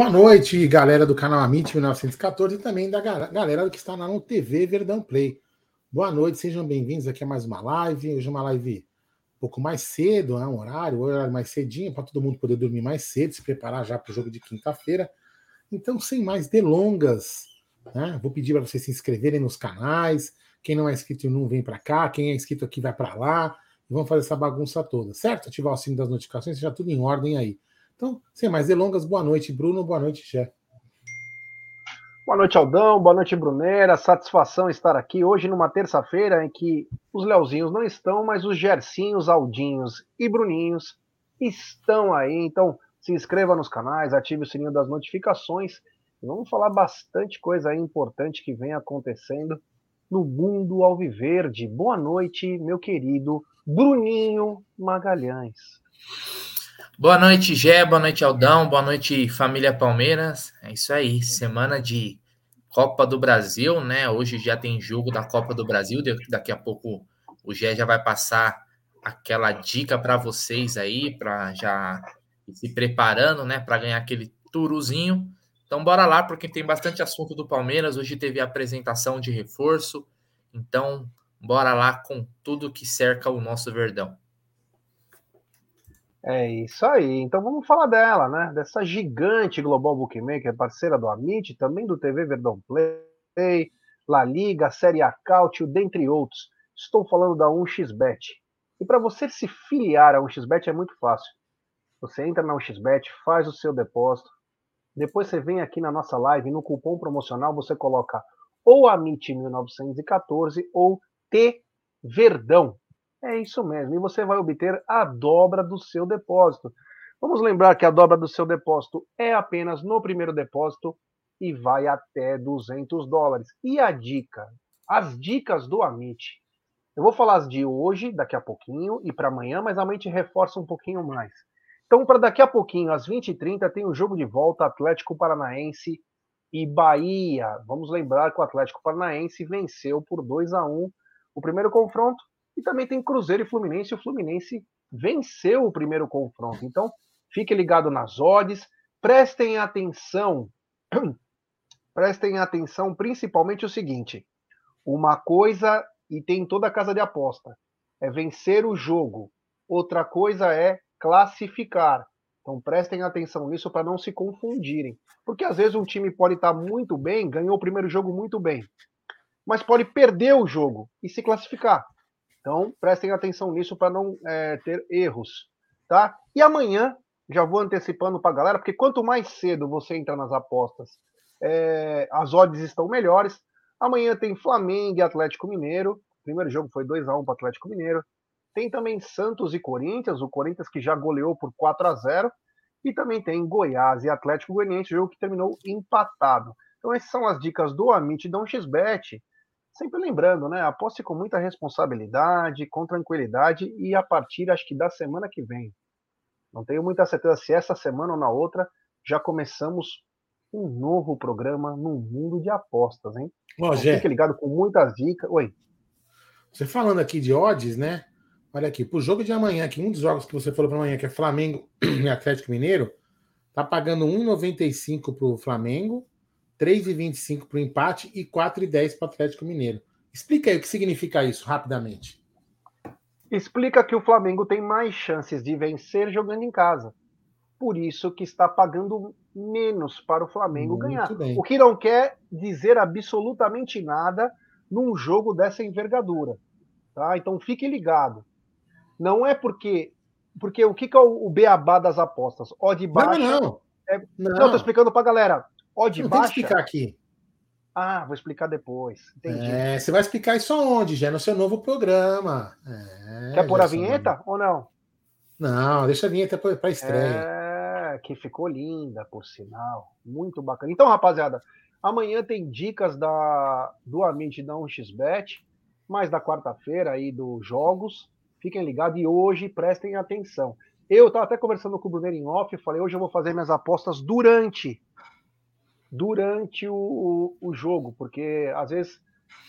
Boa noite, galera do canal Amit 1914 e também da galera que está na TV Verdão Play. Boa noite, sejam bem-vindos aqui a mais uma live. Hoje é uma live um pouco mais cedo, né? um horário, um horário mais cedinho, para todo mundo poder dormir mais cedo, se preparar já para o jogo de quinta-feira. Então, sem mais delongas, né? vou pedir para vocês se inscreverem nos canais. Quem não é inscrito não vem para cá, quem é inscrito aqui vai para lá. Vamos fazer essa bagunça toda, certo? Ativar o sino das notificações, seja tudo em ordem aí. Então, sem mais delongas, boa noite, Bruno, boa noite, Jé. Boa noite, Aldão, boa noite, Brunera. Satisfação estar aqui hoje numa terça-feira em que os Leozinhos não estão, mas os Gercinhos, Aldinhos e Bruninhos estão aí. Então, se inscreva nos canais, ative o sininho das notificações. Vamos falar bastante coisa importante que vem acontecendo no mundo alviverde. Boa noite, meu querido Bruninho Magalhães. Boa noite, Gé, boa noite, Aldão, boa noite, família Palmeiras. É isso aí, semana de Copa do Brasil, né? Hoje já tem jogo da Copa do Brasil, daqui a pouco o Gé já vai passar aquela dica para vocês aí, para já se preparando, né, para ganhar aquele turuzinho. Então bora lá, porque tem bastante assunto do Palmeiras. Hoje teve a apresentação de reforço. Então, bora lá com tudo que cerca o nosso Verdão. É isso aí. Então vamos falar dela, né? Dessa gigante Global Bookmaker, parceira do Amit, também do TV Verdão Play, La Liga, Série A Cautio, dentre outros. Estou falando da 1xBet. E para você se filiar a 1xBet é muito fácil. Você entra na 1xBet, faz o seu depósito, depois você vem aqui na nossa live, no cupom promocional você coloca ou AMIT1914 ou T Verdão. É isso mesmo, e você vai obter a dobra do seu depósito. Vamos lembrar que a dobra do seu depósito é apenas no primeiro depósito e vai até 200 dólares. E a dica? As dicas do Amit. Eu vou falar as de hoje, daqui a pouquinho, e para amanhã, mas a gente reforça um pouquinho mais. Então, para daqui a pouquinho, às 20h30, tem o jogo de volta Atlético Paranaense e Bahia. Vamos lembrar que o Atlético Paranaense venceu por 2 a 1 o primeiro confronto e também tem Cruzeiro e Fluminense. O Fluminense venceu o primeiro confronto. Então, fique ligado nas odds. Prestem atenção. Prestem atenção principalmente o seguinte: uma coisa, e tem toda a casa de aposta, é vencer o jogo. Outra coisa é classificar. Então prestem atenção nisso para não se confundirem. Porque às vezes um time pode estar muito bem, ganhou o primeiro jogo muito bem, mas pode perder o jogo e se classificar. Então, prestem atenção nisso para não é, ter erros, tá? E amanhã, já vou antecipando para a galera, porque quanto mais cedo você entra nas apostas, é, as odds estão melhores. Amanhã tem Flamengo e Atlético Mineiro. O primeiro jogo foi 2 a 1 para Atlético Mineiro. Tem também Santos e Corinthians, o Corinthians que já goleou por 4 a 0 e também tem Goiás e Atlético Goianiense, jogo que terminou empatado. Então essas são as dicas do Amit Dom XBet. Sempre lembrando, né? Aposte com muita responsabilidade, com tranquilidade e a partir, acho que da semana que vem. Não tenho muita certeza se essa semana ou na outra já começamos um novo programa no mundo de apostas, hein? Ó, então, fique ligado com muitas dicas. Oi. Você falando aqui de odds, né? Olha aqui, pro jogo de amanhã, que um dos jogos que você falou para amanhã, que é Flamengo e Atlético Mineiro, tá pagando 1,95 pro Flamengo 3,25 para o empate e 4,10 para o Atlético Mineiro. Explica aí o que significa isso, rapidamente. Explica que o Flamengo tem mais chances de vencer jogando em casa. Por isso que está pagando menos para o Flamengo Muito ganhar. Bem. O que não quer dizer absolutamente nada num jogo dessa envergadura. Tá? Então fique ligado. Não é porque. Porque o que, que é o, beabá das apostas? Odd baixa. Não, não. É, não. não, tô explicando pra galera. Odd não baixa. Tem que explicar aqui. Ah, vou explicar depois. Entendi. É, você vai explicar isso aonde? Já é no seu novo programa. É, Quer pôr a vinheta ou não? Não, deixa a vinheta para estreia. É, que ficou linda, por sinal. Muito bacana. Então, rapaziada, amanhã tem dicas da, do Amit da 1xBet, mais da quarta-feira aí dos jogos. Fiquem ligados e hoje prestem atenção. Eu estava até conversando com o Brunner em off, falei, hoje eu vou fazer minhas apostas durante durante o, o, jogo, porque às vezes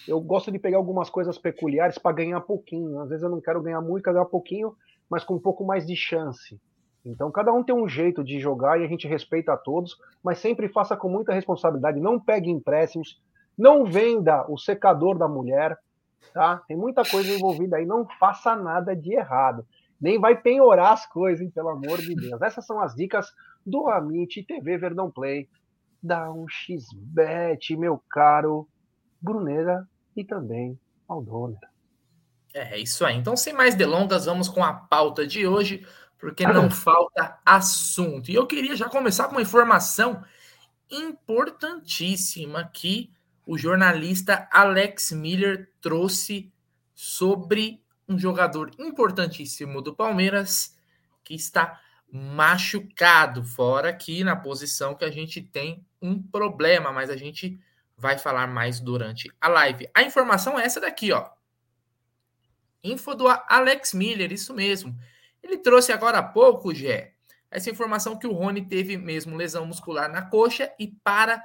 eu gosto de pegar algumas coisas peculiares para ganhar pouquinho. Às vezes eu não quero ganhar muito, quero ganhar pouquinho, mas com um pouco mais de chance. Então, cada um tem um jeito de jogar e a gente respeita a todos, mas sempre faça com muita responsabilidade. Não pegue empréstimos, não venda o secador da mulher, tá? Tem muita coisa envolvida aí. Não faça nada de errado. Nem vai penhorar as coisas, hein, pelo amor de Deus. Essas são as dicas do Amit TV Verdão Play. Dá um xbet, meu caro Brunera e também Aldona. É isso aí. Então, sem mais delongas, vamos com a pauta de hoje porque não falta assunto. E eu queria já começar com uma informação importantíssima que o jornalista Alex Miller trouxe sobre um jogador importantíssimo do Palmeiras que está machucado, fora aqui na posição que a gente tem um problema, mas a gente vai falar mais durante a live. A informação é essa daqui, ó. Info do Alex Miller, isso mesmo. Ele trouxe agora há pouco, Gé, essa informação que o Rony teve mesmo lesão muscular na coxa e para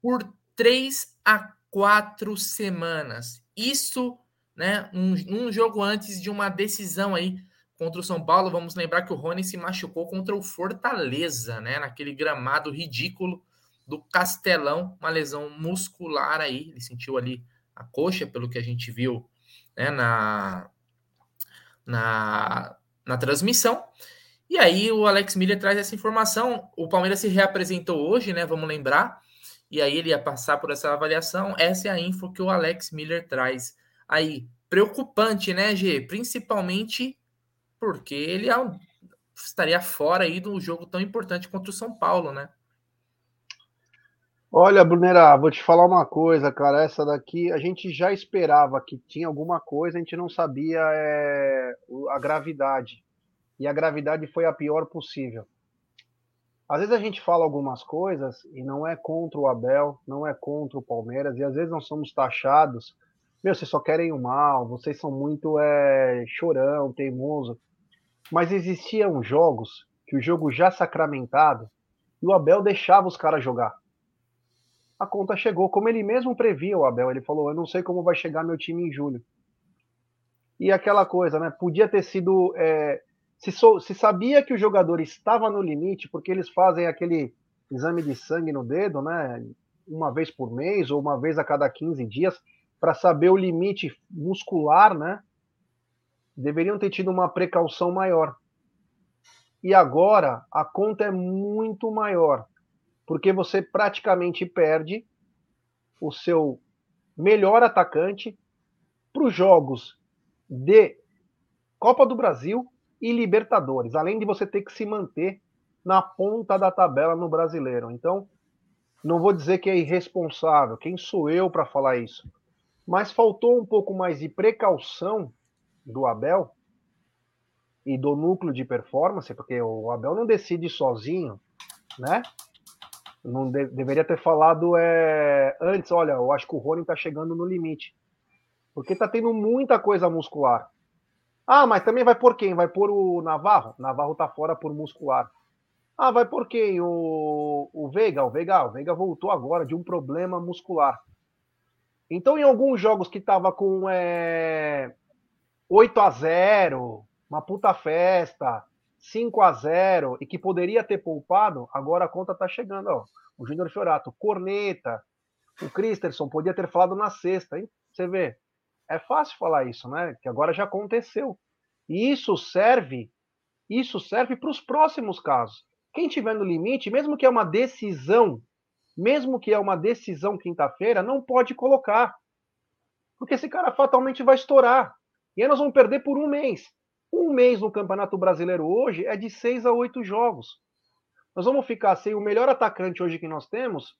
por três a quatro semanas. Isso, né, um, um jogo antes de uma decisão aí contra o São Paulo. Vamos lembrar que o Rony se machucou contra o Fortaleza, né, naquele gramado ridículo do Castelão, uma lesão muscular aí. Ele sentiu ali a coxa, pelo que a gente viu, né, na na na transmissão. E aí o Alex Miller traz essa informação. O Palmeiras se reapresentou hoje, né? Vamos lembrar. E aí ele ia passar por essa avaliação. Essa é a info que o Alex Miller traz. Aí, preocupante, né, G? Principalmente porque ele é estaria fora aí do jogo tão importante contra o São Paulo, né? Olha, Brunera, vou te falar uma coisa, cara. Essa daqui a gente já esperava que tinha alguma coisa, a gente não sabia é, a gravidade. E a gravidade foi a pior possível. Às vezes a gente fala algumas coisas e não é contra o Abel, não é contra o Palmeiras, e às vezes nós somos taxados. Meu, vocês só querem o mal, vocês são muito é, chorão, teimoso. Mas existiam jogos que o jogo já sacramentado e o Abel deixava os caras jogar a conta chegou, como ele mesmo previa, o Abel. Ele falou: Eu não sei como vai chegar meu time em julho. E aquela coisa, né? Podia ter sido. É, se, so, se sabia que o jogador estava no limite, porque eles fazem aquele exame de sangue no dedo, né? Uma vez por mês ou uma vez a cada 15 dias, para saber o limite muscular, né? Deveriam ter tido uma precaução maior. E agora a conta é muito maior porque você praticamente perde o seu melhor atacante para os jogos de Copa do Brasil e Libertadores, além de você ter que se manter na ponta da tabela no brasileiro. Então, não vou dizer que é irresponsável, quem sou eu para falar isso? Mas faltou um pouco mais de precaução do Abel e do núcleo de performance, porque o Abel não decide sozinho, né? Não de, deveria ter falado é, antes, olha, eu acho que o Rony está chegando no limite. Porque está tendo muita coisa muscular. Ah, mas também vai por quem? Vai por o Navarro? Navarro está fora por muscular. Ah, vai por quem? O, o Veiga? O Veiga, o Veiga voltou agora de um problema muscular. Então, em alguns jogos que tava com é, 8 a 0 uma puta festa, 5 a 0 e que poderia ter poupado, agora a conta está chegando. Ó. O Júnior Fiorato, Corneta, o Christensen, podia ter falado na sexta, hein? Você vê, é fácil falar isso, né? Que agora já aconteceu. E isso serve, isso serve para os próximos casos. Quem tiver no limite, mesmo que é uma decisão, mesmo que é uma decisão quinta-feira, não pode colocar. Porque esse cara fatalmente vai estourar. E aí nós vamos perder por um mês. Um mês no Campeonato Brasileiro hoje é de seis a oito jogos. Nós vamos ficar sem o melhor atacante hoje que nós temos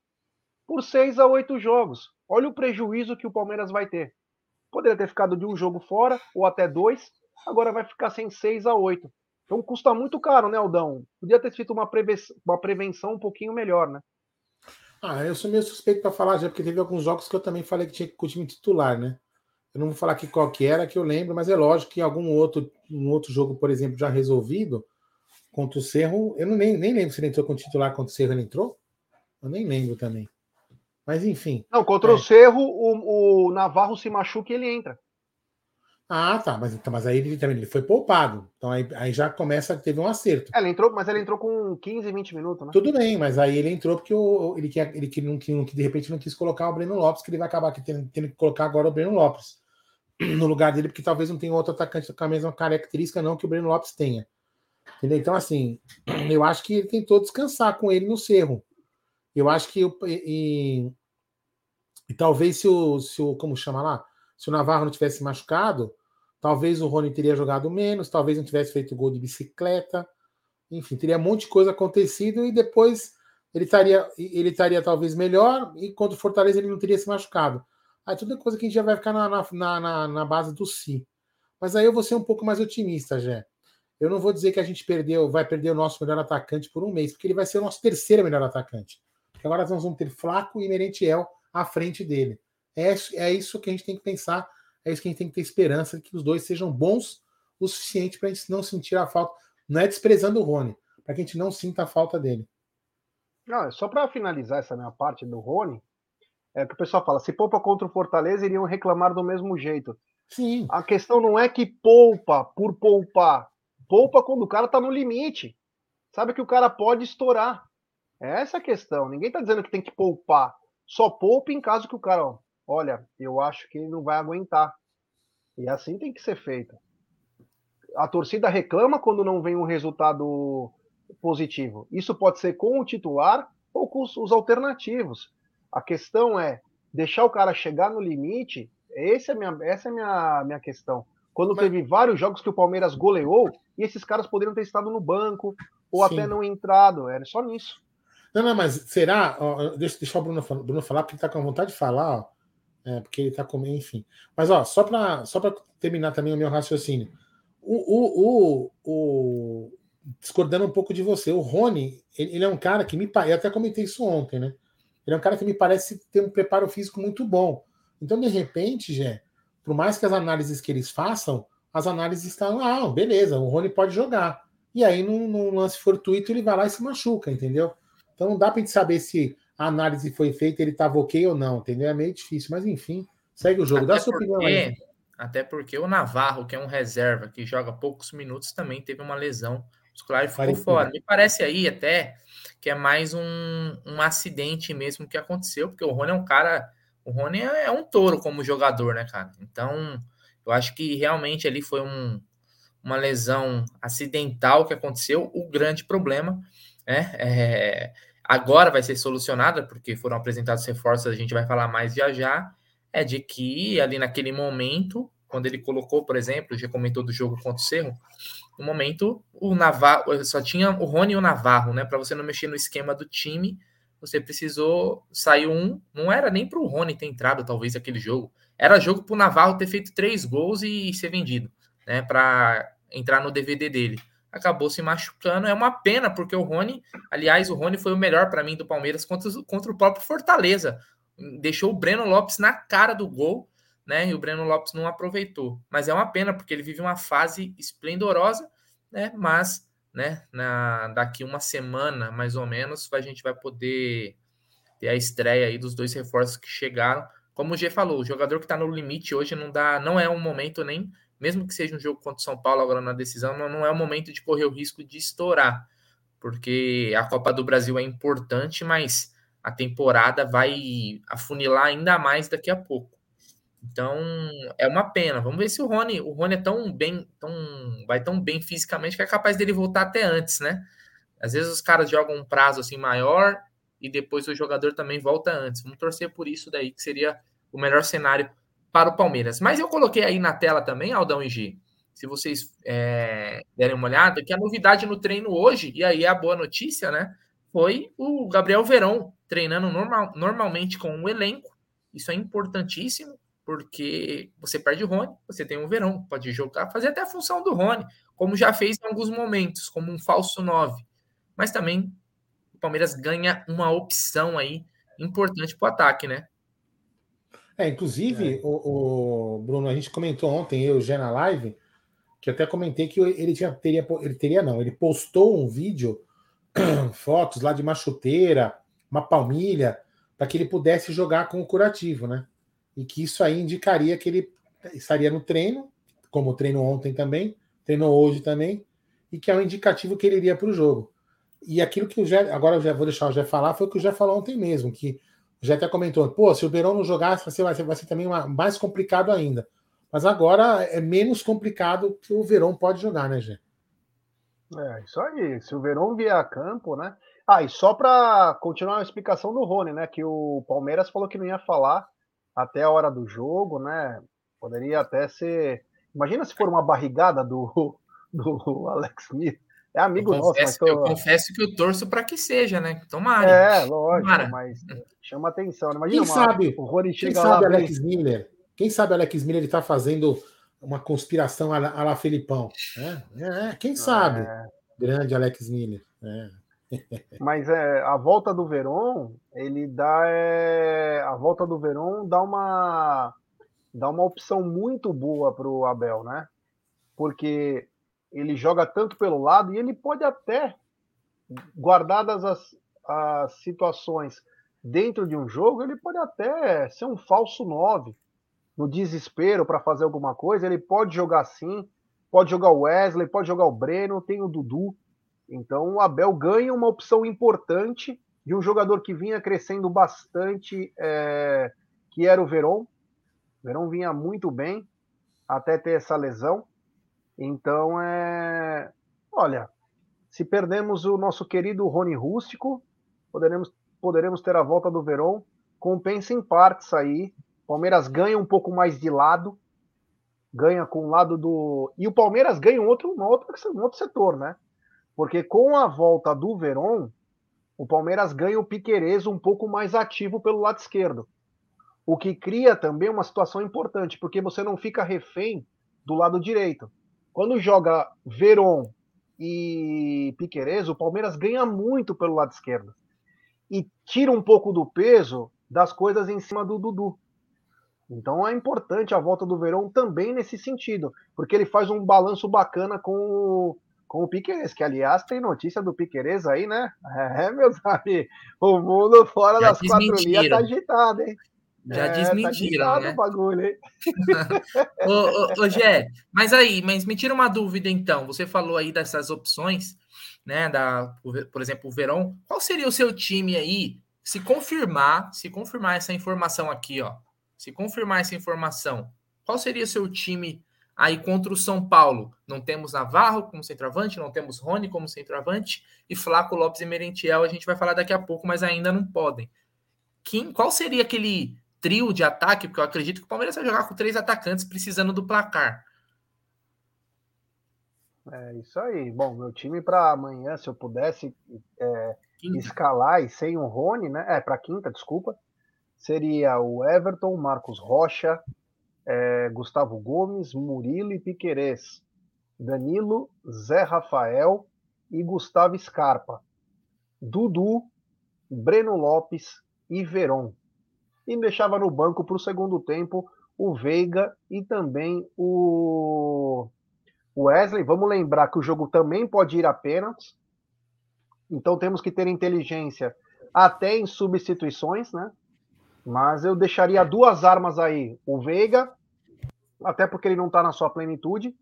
por seis a oito jogos. Olha o prejuízo que o Palmeiras vai ter. Poderia ter ficado de um jogo fora, ou até dois, agora vai ficar sem seis a oito. Então custa muito caro, né, Aldão? Podia ter feito uma, prevenção, uma prevenção um pouquinho melhor, né? Ah, eu sou meio suspeito para falar já, porque teve alguns jogos que eu também falei que tinha que ir com o time titular, né? Eu não vou falar aqui qual que era, que eu lembro, mas é lógico que algum outro, um outro jogo, por exemplo, já resolvido, contra o Cerro, eu não, nem, nem lembro se ele entrou com o titular contra o Cerro, ele entrou? Eu nem lembro também. Mas enfim. Não, contra é. o Cerro, o, o, Navarro se machuca e ele entra. Ah, tá, mas, então, mas aí ele também ele foi poupado. Então aí, aí já começa, teve um acerto. Ele entrou, mas ele entrou com 15, 20 minutos, né? Tudo bem, mas aí ele entrou porque o, ele, quer, ele que, não, que, de repente não quis colocar o Breno Lopes, que ele vai acabar tendo, tendo que colocar agora o Breno Lopes no lugar dele, porque talvez não tenha outro atacante com a mesma característica, não, que o Breno Lopes tenha. Entendeu? Então, assim, eu acho que ele tentou descansar com ele no cerro. Eu acho que. E, e talvez se o, se o. Como chama lá? Se o Navarro não tivesse machucado, talvez o Rony teria jogado menos, talvez não tivesse feito gol de bicicleta. Enfim, teria um monte de coisa acontecido e depois ele estaria, ele estaria talvez melhor e contra o Fortaleza ele não teria se machucado. Aí tudo é coisa que a gente já vai ficar na, na, na, na base do si. Mas aí eu vou ser um pouco mais otimista, Jé. Eu não vou dizer que a gente perdeu, vai perder o nosso melhor atacante por um mês, porque ele vai ser o nosso terceiro melhor atacante. Agora nós vamos ter Flaco e Merentiel à frente dele. É, é isso que a gente tem que pensar, é isso que a gente tem que ter esperança, que os dois sejam bons o suficiente para a gente não sentir a falta. Não é desprezando o Rony, para que a gente não sinta a falta dele. Não, é só para finalizar essa minha parte do Rony, é que o pessoal fala, se poupa contra o Fortaleza, iriam reclamar do mesmo jeito. Sim. A questão não é que poupa por poupar. Poupa quando o cara tá no limite. Sabe que o cara pode estourar. É essa a questão. Ninguém tá dizendo que tem que poupar. Só poupa em caso que o cara, ó, olha, eu acho que ele não vai aguentar. E assim tem que ser feito. A torcida reclama quando não vem um resultado positivo. Isso pode ser com o titular ou com os, os alternativos. A questão é deixar o cara chegar no limite. Essa é a minha, essa é minha, minha questão. Quando Mas... teve vários jogos que o Palmeiras goleou, e esses caras poderiam ter estado no banco, ou Sim. até não entrado. Era só nisso. Não, não, mas será? Ó, deixa, deixa o Bruno, Bruno falar, porque ele está com vontade de falar, ó, é, porque ele está comendo, enfim. Mas, ó, só para só terminar também o meu raciocínio. O, o, o, o, discordando um pouco de você, o Rony, ele, ele é um cara que me eu até comentei isso ontem, né? Ele é um cara que me parece ter um preparo físico muito bom. Então, de repente, Jé, por mais que as análises que eles façam, as análises estão, ah, beleza, o Rony pode jogar. E aí, num, num lance fortuito, ele vai lá e se machuca, entendeu? Então não dá para gente saber se a análise foi feita, ele estava ok ou não, entendeu? É meio difícil, mas enfim, segue o jogo. Até Dá sua porque, opinião aí. Até porque o Navarro, que é um reserva, que joga poucos minutos, também teve uma lesão muscular e ficou Parece fora. Me parece aí até que é mais um, um acidente mesmo que aconteceu, porque o Rony é um cara o Rony é, é um touro como jogador, né, cara? Então, eu acho que realmente ali foi um, uma lesão acidental que aconteceu. O grande problema né, é, agora vai ser solucionada, porque foram apresentados reforços, a gente vai falar mais já já, é de que ali naquele momento, quando ele colocou, por exemplo, já comentou do jogo contra o Cerro, no momento o Navarro, só tinha o Rony e o Navarro, né, para você não mexer no esquema do time, você precisou sair um. Não era nem para o Rony ter entrado, talvez, aquele jogo. Era jogo para o Navarro ter feito três gols e ser vendido, né? Para entrar no DVD dele. Acabou se machucando. É uma pena, porque o Rony, aliás, o Rony foi o melhor para mim do Palmeiras contra, contra o próprio Fortaleza. Deixou o Breno Lopes na cara do gol, né? E o Breno Lopes não aproveitou. Mas é uma pena, porque ele vive uma fase esplendorosa, né? Mas né? Na, daqui uma semana, mais ou menos, a gente vai poder ter a estreia aí dos dois reforços que chegaram. Como o G falou, o jogador que está no limite hoje não dá, não é um momento nem, mesmo que seja um jogo contra o São Paulo agora na decisão, não, não é o momento de correr o risco de estourar, porque a Copa do Brasil é importante, mas a temporada vai afunilar ainda mais daqui a pouco. Então, é uma pena. Vamos ver se o Rony, o Rony é tão bem, tão, vai tão bem fisicamente que é capaz dele voltar até antes, né? Às vezes os caras jogam um prazo assim maior e depois o jogador também volta antes. Vamos torcer por isso daí, que seria o melhor cenário para o Palmeiras. Mas eu coloquei aí na tela também, Aldão e G, se vocês é, derem uma olhada, que a novidade no treino hoje, e aí a boa notícia, né? Foi o Gabriel Verão treinando normal, normalmente com o elenco. Isso é importantíssimo porque você perde o Rony, você tem um Verão, pode jogar, fazer até a função do Rony, como já fez em alguns momentos, como um falso 9. Mas também o Palmeiras ganha uma opção aí importante para o ataque, né? É, inclusive, é. O, o, Bruno, a gente comentou ontem, eu já na live, que eu até comentei que ele tinha, teria, ele teria não, ele postou um vídeo, fotos lá de uma chuteira, uma palmilha, para que ele pudesse jogar com o curativo, né? e que isso aí indicaria que ele estaria no treino, como treinou ontem também, treinou hoje também, e que é um indicativo que ele iria para o jogo. E aquilo que o Jé, agora eu já vou deixar o Jé falar, foi o que o Jé falou ontem mesmo, que Jé até comentou, pô, se o Verão não jogar, vai ser, vai ser, vai ser também uma, mais complicado ainda. Mas agora é menos complicado que o Verão pode jogar, né, Jé? É, isso aí. Se o Verão vier a campo, né? Ah, e só para continuar a explicação do Rony, né? Que o Palmeiras falou que não ia falar até a hora do jogo, né? Poderia até ser. Imagina se for uma barrigada do, do Alex Smith. É amigo eu confesso, nosso, mas tô... Eu confesso que eu torço para que seja, né? Tomara. É, lógico, Tomara. mas chama atenção. Né? Imagina quem uma, sabe, o Rony quem sabe Alex Miller? Quem sabe Alex Miller ele tá fazendo uma conspiração a la, Felipão? É, é, quem sabe? É. Grande Alex Miller. É. Mas é, a volta do Verón, ele dá é, a volta do Verón dá uma dá uma opção muito boa para o Abel, né? Porque ele joga tanto pelo lado e ele pode até, guardadas as, as situações dentro de um jogo, ele pode até ser um falso 9 no desespero para fazer alguma coisa. Ele pode jogar assim, pode jogar o Wesley, pode jogar o Breno, tem o Dudu. Então o Abel ganha uma opção importante de um jogador que vinha crescendo bastante, é, que era o Verón. O Verón vinha muito bem até ter essa lesão. Então é. Olha, se perdemos o nosso querido Rony Rústico, poderemos, poderemos ter a volta do Verón. Compensa em partes aí. Palmeiras ganha um pouco mais de lado, ganha com o lado do. E o Palmeiras ganha um outro, um outro, um outro setor, né? Porque com a volta do Verón, o Palmeiras ganha o Piquerez um pouco mais ativo pelo lado esquerdo. O que cria também uma situação importante, porque você não fica refém do lado direito. Quando joga Verón e Piquerez, o Palmeiras ganha muito pelo lado esquerdo. E tira um pouco do peso das coisas em cima do Dudu. Então é importante a volta do Verón também nesse sentido, porque ele faz um balanço bacana com o, com o Piqueires, que aliás tem notícia do Piqueires aí, né? É, meus amigos, o mundo fora Já das quatro linhas tá agitado, hein? Já é, desmentiram, tá né? o bagulho, hein? ô, ô, ô, Gé, mas aí, mas me tira uma dúvida então. Você falou aí dessas opções, né? Da, por exemplo, o Verão. Qual seria o seu time aí? Se confirmar, se confirmar essa informação aqui, ó. Se confirmar essa informação, qual seria o seu time Aí contra o São Paulo, não temos Navarro como centroavante, não temos Rony como centroavante e Flaco Lopes e Merentiel, a gente vai falar daqui a pouco, mas ainda não podem. Quem, qual seria aquele trio de ataque? Porque eu acredito que o Palmeiras vai jogar com três atacantes precisando do placar. É isso aí. Bom, meu time para amanhã, se eu pudesse é, escalar e sem o Rony, né? É, para quinta, desculpa. Seria o Everton, Marcos Rocha, é, Gustavo Gomes, Murilo e Piquerez, Danilo, Zé Rafael e Gustavo Scarpa, Dudu, Breno Lopes e Veron. E deixava no banco para o segundo tempo o Veiga e também o Wesley. Vamos lembrar que o jogo também pode ir a pênaltis. Então temos que ter inteligência até em substituições, né? Mas eu deixaria duas armas aí: o Veiga até porque ele não está na sua plenitude.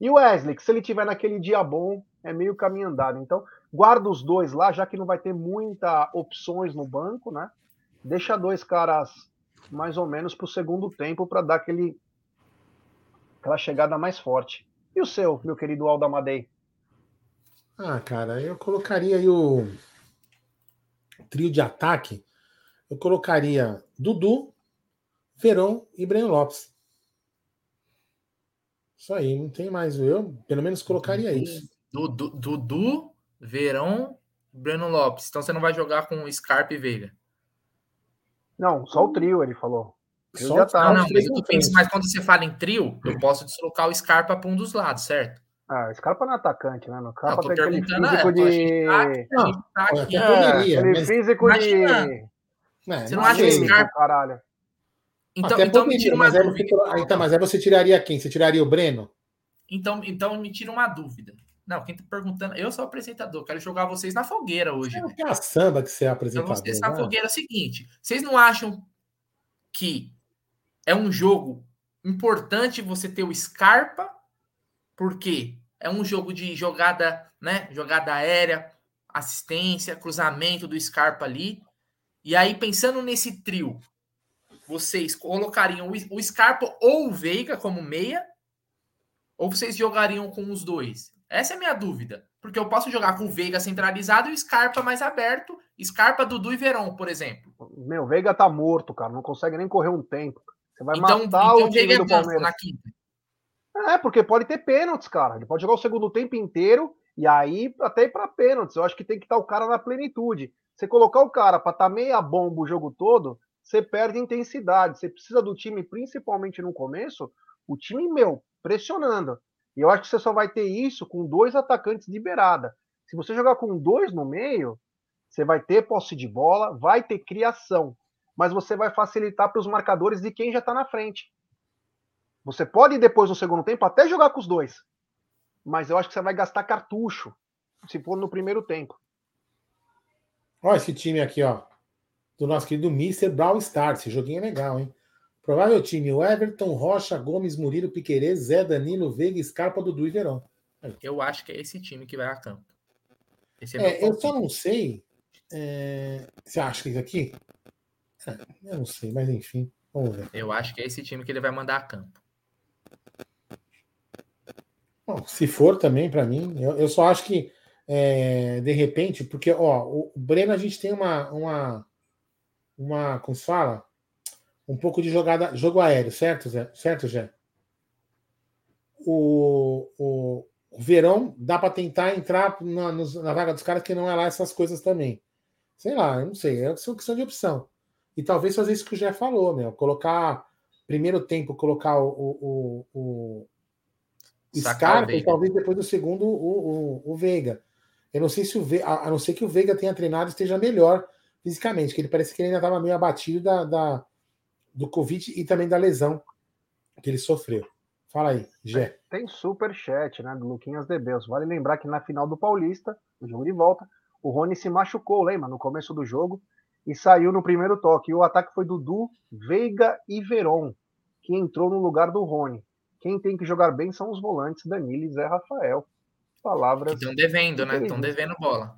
E o Wesley, que se ele tiver naquele dia bom, é meio caminho andado. Então, guarda os dois lá, já que não vai ter muita opções no banco, né? Deixa dois caras mais ou menos para o segundo tempo para dar aquele, aquela chegada mais forte. E o seu, meu querido Aldo Amadei? Ah, cara, eu colocaria aí o trio de ataque. Eu colocaria Dudu, Verão e Breno Lopes. Isso aí, não tem mais. Eu, pelo menos, colocaria isso. Dudu, Dudu Verão, Breno Lopes. Então você não vai jogar com Scarpa e Veiga? Não, só o trio, ele falou. Só já tá, não, não, mas, penso, mas quando você fala em trio, eu posso deslocar o Scarpa para um dos lados, certo? Ah, o Scarpa não é atacante, né? O Scarpa tem aquele físico é, de. Não, tá aqui, é, aquele físico imagina, de. você não acha o Scarpa. Caralho. Então, Até então me tira uma mas dúvida. Você, então, mas aí você tiraria quem? Você tiraria o Breno? Então, então me tira uma dúvida. Não, quem tá perguntando, eu sou apresentador, quero jogar vocês na fogueira hoje. É a samba que você é apresentador. Então, vocês na né? fogueira é o seguinte: vocês não acham que é um jogo importante você ter o Scarpa, porque é um jogo de jogada, né? Jogada aérea, assistência, cruzamento do Scarpa ali. E aí, pensando nesse trio, vocês colocariam o Scarpa ou o Veiga como meia? Ou vocês jogariam com os dois? Essa é a minha dúvida. Porque eu posso jogar com o Veiga centralizado e o Scarpa mais aberto. Scarpa, Dudu e Verão, por exemplo. Meu, o Veiga tá morto, cara. Não consegue nem correr um tempo. Você vai então, matar então o time do Palmeiras. Na quinta. É, porque pode ter pênaltis, cara. Ele pode jogar o segundo tempo inteiro e aí até ir para pênaltis. Eu acho que tem que estar o cara na plenitude. Você colocar o cara para estar tá meia bomba o jogo todo, você perde intensidade. Você precisa do time, principalmente no começo, o time meu, pressionando. E eu acho que você só vai ter isso com dois atacantes de beirada. Se você jogar com dois no meio, você vai ter posse de bola, vai ter criação, mas você vai facilitar para os marcadores de quem já está na frente. Você pode, depois no segundo tempo, até jogar com os dois. Mas eu acho que você vai gastar cartucho se for no primeiro tempo. Olha esse time aqui, ó. Do nosso querido Mr. Brawl Star. Esse joguinho é legal, hein? Provável time: o Everton, Rocha, Gomes, Murilo, Piquerez, Zé, Danilo, Veiga, Scarpa, Dudu e Verão. Eu acho que é esse time que vai a campo. É é, eu só não sei. É... Você acha que isso aqui? É, eu não sei, mas enfim. Vamos ver. Eu acho que é esse time que ele vai mandar a campo. Bom, se for também, para mim, eu, eu, só acho que é, de repente, porque ó, o Breno a gente tem uma, uma, uma, como se fala? Um pouco de jogada, jogo aéreo, certo, Zé? Certo, Zé? O, o, o Verão dá para tentar entrar na, na vaga dos caras que não é lá essas coisas também. Sei lá, eu não sei, é só questão de opção. E talvez fazer isso que o Jé falou, meu. Colocar primeiro tempo, colocar o, o, o, o Scarpa e talvez depois do segundo o, o, o Veiga. Eu não sei se o Veiga, a não ser que o Veiga tenha treinado e esteja melhor fisicamente, que ele parece que ele ainda estava meio abatido da, da, do Covid e também da lesão que ele sofreu. Fala aí, Gé. Tem super chat, né, do Luquinhas Debeus. Vale lembrar que na final do Paulista, no jogo de volta, o Rony se machucou, lembra? No começo do jogo, e saiu no primeiro toque. E o ataque foi Dudu, Veiga e Veron, que entrou no lugar do Rony. Quem tem que jogar bem são os volantes Danilo e Zé Rafael. Palavras. Estão devendo, né? Estão devendo bola.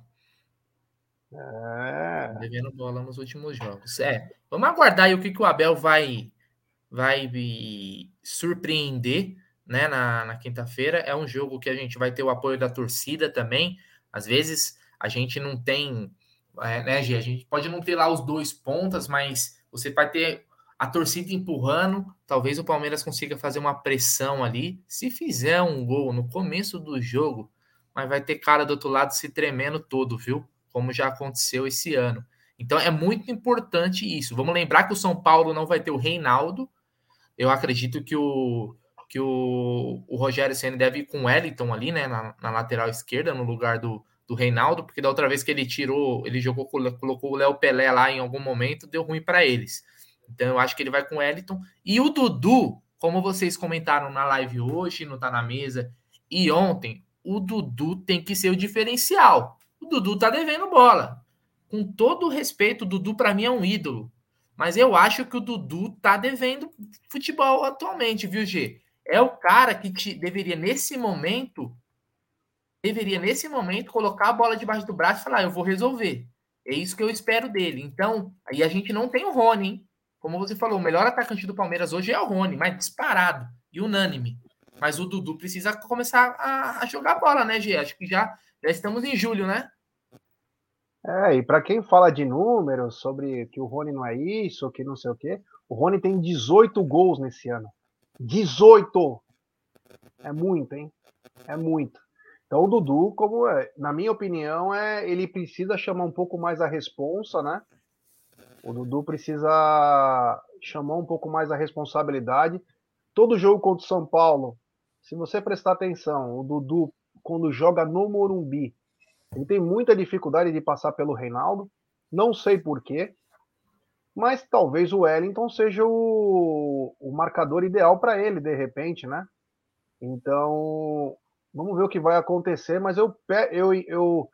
É. Devendo bola nos últimos jogos. É. Vamos aguardar o que, que o Abel vai, vai surpreender né, na, na quinta-feira. É um jogo que a gente vai ter o apoio da torcida também. Às vezes a gente não tem é, né, Gê? A gente pode não ter lá os dois pontas, mas você vai ter a torcida empurrando. Talvez o Palmeiras consiga fazer uma pressão ali. Se fizer um gol no começo do jogo, mas vai ter cara do outro lado se tremendo todo, viu? Como já aconteceu esse ano. Então é muito importante isso. Vamos lembrar que o São Paulo não vai ter o Reinaldo. Eu acredito que o, que o, o Rogério Senna deve ir com o Wellington ali, né? Na, na lateral esquerda, no lugar do, do Reinaldo, porque da outra vez que ele tirou, ele jogou, colocou o Léo Pelé lá em algum momento, deu ruim para eles. Então eu acho que ele vai com o Wellington. E o Dudu, como vocês comentaram na live hoje, não tá na mesa, e ontem, o Dudu tem que ser o diferencial. O Dudu tá devendo bola. Com todo o respeito, o Dudu para mim é um ídolo. Mas eu acho que o Dudu tá devendo futebol atualmente, viu, G? É o cara que te, deveria, nesse momento, deveria, nesse momento, colocar a bola debaixo do braço e falar: eu vou resolver. É isso que eu espero dele. Então, aí a gente não tem o Rony, hein? Como você falou, o melhor atacante do Palmeiras hoje é o Rony, mas disparado e unânime. Mas o Dudu precisa começar a, a jogar bola, né, Gê? Acho que já, já estamos em julho, né? É, e para quem fala de números, sobre que o Rony não é isso, que não sei o quê, o Rony tem 18 gols nesse ano. 18! É muito, hein? É muito. Então o Dudu, como é, na minha opinião, é ele precisa chamar um pouco mais a responsa, né? O Dudu precisa chamar um pouco mais a responsabilidade. Todo jogo contra o São Paulo, se você prestar atenção, o Dudu, quando joga no Morumbi, ele tem muita dificuldade de passar pelo Reinaldo. Não sei porquê, mas talvez o Wellington seja o, o marcador ideal para ele, de repente, né? Então, Vamos ver o que vai acontecer, mas eu, eu, eu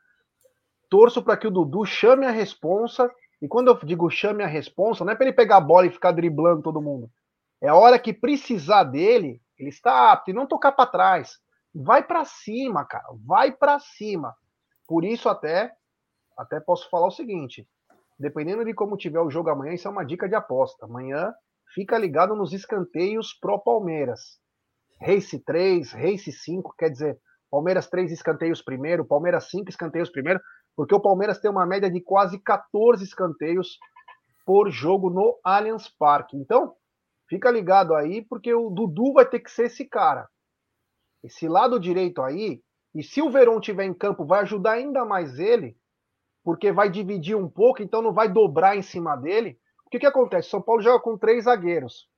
torço para que o Dudu chame a responsa. E quando eu digo chame a responsa, não é para ele pegar a bola e ficar driblando todo mundo. É a hora que precisar dele, ele está apto e não tocar para trás. Vai para cima, cara. Vai para cima. Por isso até até posso falar o seguinte, dependendo de como tiver o jogo amanhã, isso é uma dica de aposta. Amanhã fica ligado nos escanteios pro Palmeiras. Race 3, Race 5, quer dizer, Palmeiras 3 escanteios primeiro, Palmeiras 5 escanteios primeiro, porque o Palmeiras tem uma média de quase 14 escanteios por jogo no Allianz Parque. Então, fica ligado aí, porque o Dudu vai ter que ser esse cara. Esse lado direito aí, e se o Verón tiver em campo, vai ajudar ainda mais ele, porque vai dividir um pouco, então não vai dobrar em cima dele. O que, que acontece? São Paulo joga com três zagueiros.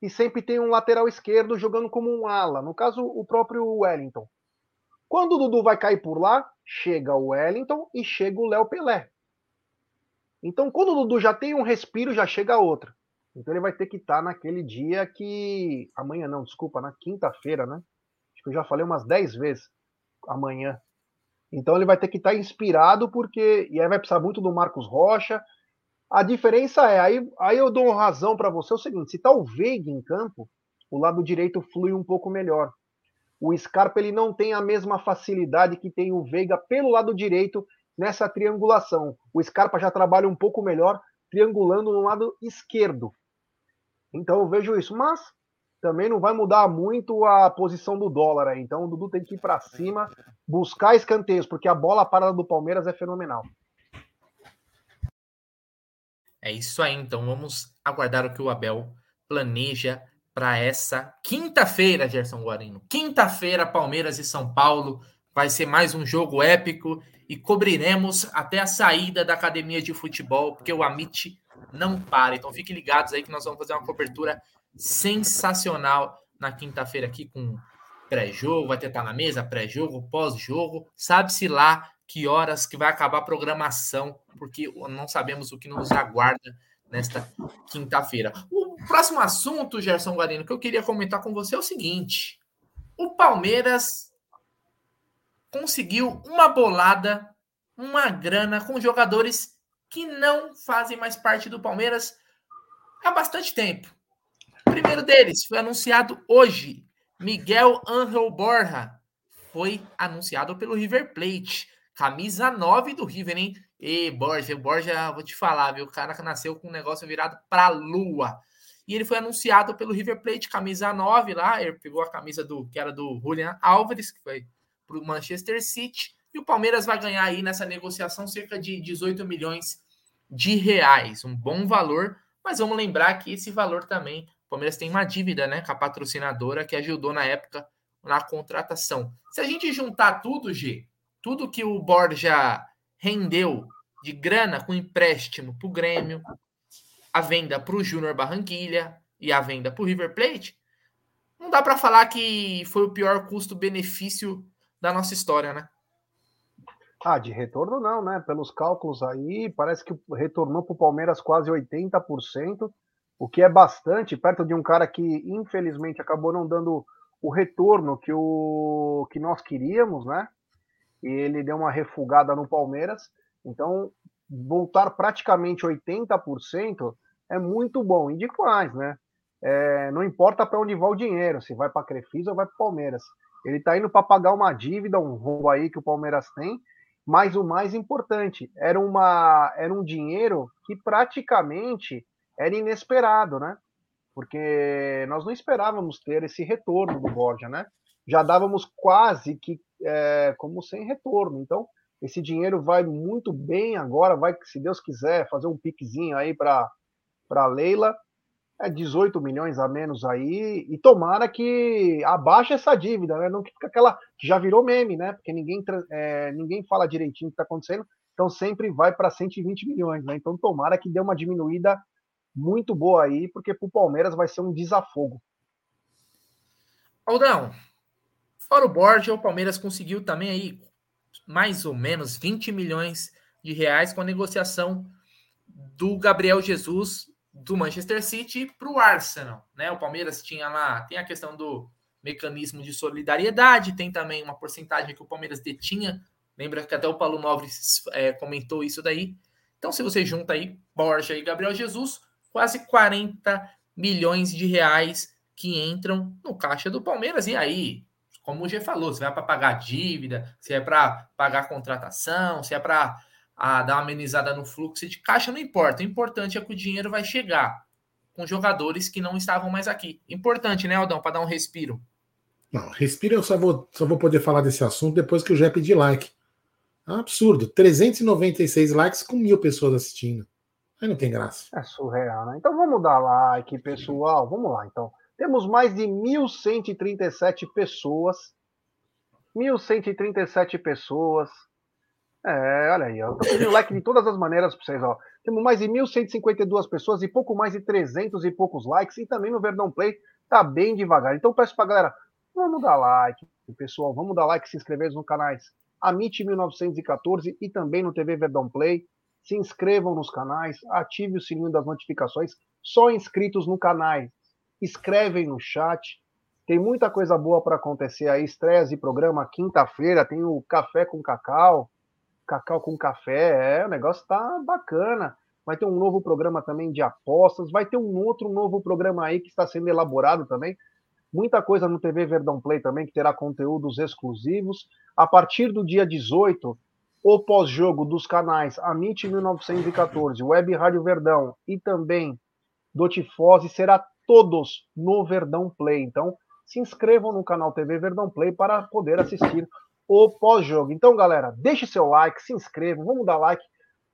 E sempre tem um lateral esquerdo jogando como um ala. No caso, o próprio Wellington. Quando o Dudu vai cair por lá, chega o Wellington e chega o Léo Pelé. Então, quando o Dudu já tem um respiro, já chega outro. Então ele vai ter que estar tá naquele dia que. Amanhã não, desculpa, na quinta-feira, né? Acho que eu já falei umas 10 vezes amanhã. Então ele vai ter que estar tá inspirado, porque. E aí vai precisar muito do Marcos Rocha. A diferença é, aí, aí eu dou razão para você, é o seguinte: se tá o Veiga em campo, o lado direito flui um pouco melhor. O Scarpa ele não tem a mesma facilidade que tem o Veiga pelo lado direito nessa triangulação. O Scarpa já trabalha um pouco melhor triangulando no lado esquerdo. Então eu vejo isso, mas também não vai mudar muito a posição do dólar aí. Então o Dudu tem que ir para cima, buscar escanteios, porque a bola parada do Palmeiras é fenomenal. É isso aí, então vamos aguardar o que o Abel planeja para essa quinta-feira, Gerson Guarino. Quinta-feira, Palmeiras e São Paulo. Vai ser mais um jogo épico e cobriremos até a saída da academia de futebol, porque o Amit não para. Então fiquem ligados aí que nós vamos fazer uma cobertura sensacional na quinta-feira aqui com pré-jogo, vai tentar na mesa, pré-jogo, pós-jogo, sabe-se lá que horas que vai acabar a programação, porque não sabemos o que nos aguarda nesta quinta-feira. O próximo assunto, Gerson Guarino, que eu queria comentar com você é o seguinte: o Palmeiras conseguiu uma bolada, uma grana com jogadores que não fazem mais parte do Palmeiras há bastante tempo. Primeiro deles foi anunciado hoje. Miguel Angel Borja foi anunciado pelo River Plate. Camisa 9 do River, hein? E Borja, Borja, vou te falar, viu? O cara nasceu com um negócio virado para a lua. E ele foi anunciado pelo River Plate, camisa 9 lá. Ele pegou a camisa do que era do Julian Álvares, que foi para o Manchester City. E o Palmeiras vai ganhar aí nessa negociação cerca de 18 milhões de reais. Um bom valor, mas vamos lembrar que esse valor também, Palmeiras tem uma dívida né, com a patrocinadora que ajudou na época na contratação. Se a gente juntar tudo, G, tudo que o Borja rendeu de grana com empréstimo para o Grêmio, a venda para o Júnior Barranquilha e a venda para o River Plate, não dá para falar que foi o pior custo-benefício da nossa história, né? Ah, de retorno não, né? Pelos cálculos aí, parece que retornou para o Palmeiras quase 80%, o que é bastante, perto de um cara que infelizmente acabou não dando o retorno que, o, que nós queríamos, né? E ele deu uma refugada no Palmeiras. Então, voltar praticamente 80% é muito bom. E mais, né? É, não importa para onde vai o dinheiro, se vai para a Crefisa ou vai para o Palmeiras. Ele está indo para pagar uma dívida, um roubo aí que o Palmeiras tem, mas o mais importante, era, uma, era um dinheiro que praticamente era inesperado, né? Porque nós não esperávamos ter esse retorno do Borja, né? Já dávamos quase que é, como sem retorno. Então, esse dinheiro vai muito bem agora, vai, se Deus quiser, fazer um piquezinho aí para Leila é 18 milhões a menos aí, e tomara que abaixe essa dívida, né? Não que fica aquela. que já virou meme, né? Porque ninguém, é, ninguém fala direitinho o que está acontecendo, então sempre vai para 120 milhões, né? Então tomara que dê uma diminuída muito boa aí, porque para o Palmeiras vai ser um desafogo. Aldão, fora o Borja, o Palmeiras conseguiu também aí mais ou menos 20 milhões de reais com a negociação do Gabriel Jesus do Manchester City para o Arsenal, né? O Palmeiras tinha lá, tem a questão do mecanismo de solidariedade, tem também uma porcentagem que o Palmeiras detinha. Lembra que até o Paulo Nobre é, comentou isso daí. Então, se você junta aí Borja e Gabriel Jesus, quase 40 milhões de reais que entram no caixa do Palmeiras. E aí, como o G falou, se é para pagar dívida, se é para pagar contratação, se é para dar uma amenizada no fluxo de caixa, não importa. O importante é que o dinheiro vai chegar com jogadores que não estavam mais aqui. Importante, né, Aldão, para dar um respiro. Não, respiro eu só vou, só vou poder falar desse assunto depois que o Jé pedir like. É um absurdo. 396 likes com mil pessoas assistindo. Aí não tem graça. É surreal, né? Então vamos dar like, pessoal. Vamos lá, então. Temos mais de 1.137 pessoas. 1.137 pessoas. É, olha aí, ó. Tô pedindo like de todas as maneiras para vocês, ó. Temos mais de 1.152 pessoas e pouco mais de 300 e poucos likes. E também no Verdão Play tá bem devagar. Então peço pra galera, vamos dar like, pessoal. Vamos dar like, se inscrever nos canais Amit 1914 e também no TV Verdão Play. Se inscrevam nos canais, ative o sininho das notificações. Só inscritos no canal. Escrevem no chat. Tem muita coisa boa para acontecer aí. Estreias de programa quinta-feira. Tem o Café com Cacau. Cacau com Café. É, o negócio tá bacana. Vai ter um novo programa também de apostas. Vai ter um outro novo programa aí que está sendo elaborado também. Muita coisa no TV Verdão Play também, que terá conteúdos exclusivos. A partir do dia 18, o pós-jogo dos canais Amit 1914, Web Rádio Verdão e também do Tifose será todos no Verdão Play. Então, se inscrevam no canal TV Verdão Play para poder assistir o pós-jogo. Então, galera, deixe seu like, se inscrevam, vamos dar like.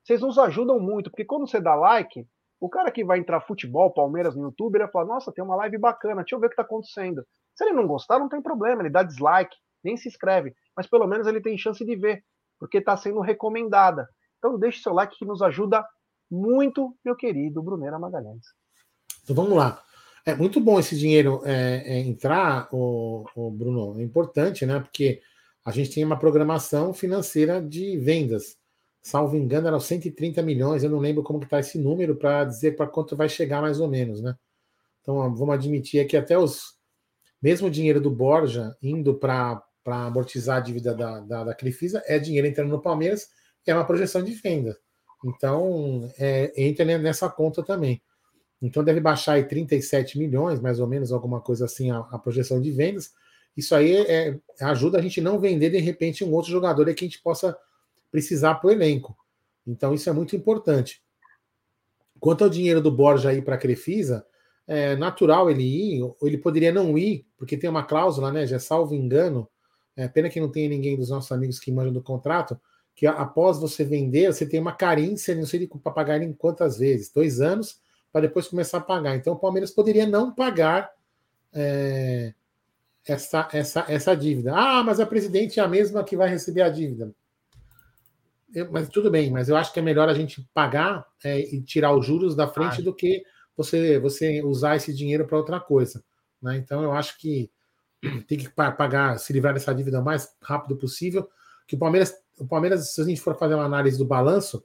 Vocês nos ajudam muito, porque quando você dá like, o cara que vai entrar futebol, Palmeiras no YouTube, ele vai falar: Nossa, tem uma live bacana, deixa eu ver o que está acontecendo. Se ele não gostar, não tem problema, ele dá dislike, nem se inscreve, mas pelo menos ele tem chance de ver, porque está sendo recomendada. Então deixe seu like que nos ajuda muito, meu querido Brunera Magalhães. Então vamos lá. É muito bom esse dinheiro é, é entrar, o, o, Bruno. É importante, né? Porque a gente tem uma programação financeira de vendas salvo engano, eram 130 milhões, eu não lembro como está esse número para dizer para quanto vai chegar mais ou menos, né? Então vamos admitir que até os mesmo dinheiro do Borja indo para amortizar a dívida da, da, da Crefisa é dinheiro entrando no Palmeiras é uma projeção de venda. Então é, entra nessa conta também. Então deve baixar aí 37 milhões, mais ou menos, alguma coisa assim, a, a projeção de vendas. Isso aí é, ajuda a gente não vender de repente um outro jogador que a gente possa precisar para o elenco. Então isso é muito importante. Quanto ao dinheiro do Borja aí para a Crefisa, é natural ele ir, ou ele poderia não ir, porque tem uma cláusula, né? Já salvo engano, é pena que não tenha ninguém dos nossos amigos que manjam do contrato, que após você vender, você tem uma carência, não sei para pagar em quantas vezes, dois anos, para depois começar a pagar. Então o Palmeiras poderia não pagar é, essa, essa, essa dívida. Ah, mas a presidente é a mesma que vai receber a dívida eu, mas tudo bem, mas eu acho que é melhor a gente pagar é, e tirar os juros da frente ah. do que você, você usar esse dinheiro para outra coisa. Né? Então eu acho que tem que pagar, se livrar dessa dívida o mais rápido possível. Que o Palmeiras, o Palmeiras, se a gente for fazer uma análise do balanço,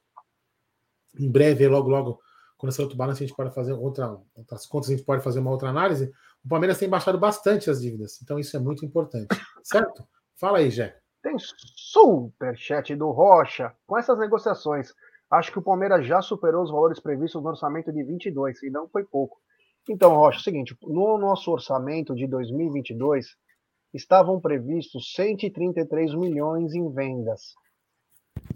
em breve, logo, logo, quando sair outro balanço, a gente pode fazer outra, outras contas, a gente pode fazer uma outra análise. O Palmeiras tem baixado bastante as dívidas, então isso é muito importante. Certo? Fala aí, Jé. Tem superchat do Rocha. Com essas negociações, acho que o Palmeiras já superou os valores previstos no orçamento de 22, e não foi pouco. Então, Rocha, é o seguinte, no nosso orçamento de 2022 estavam previstos 133 milhões em vendas.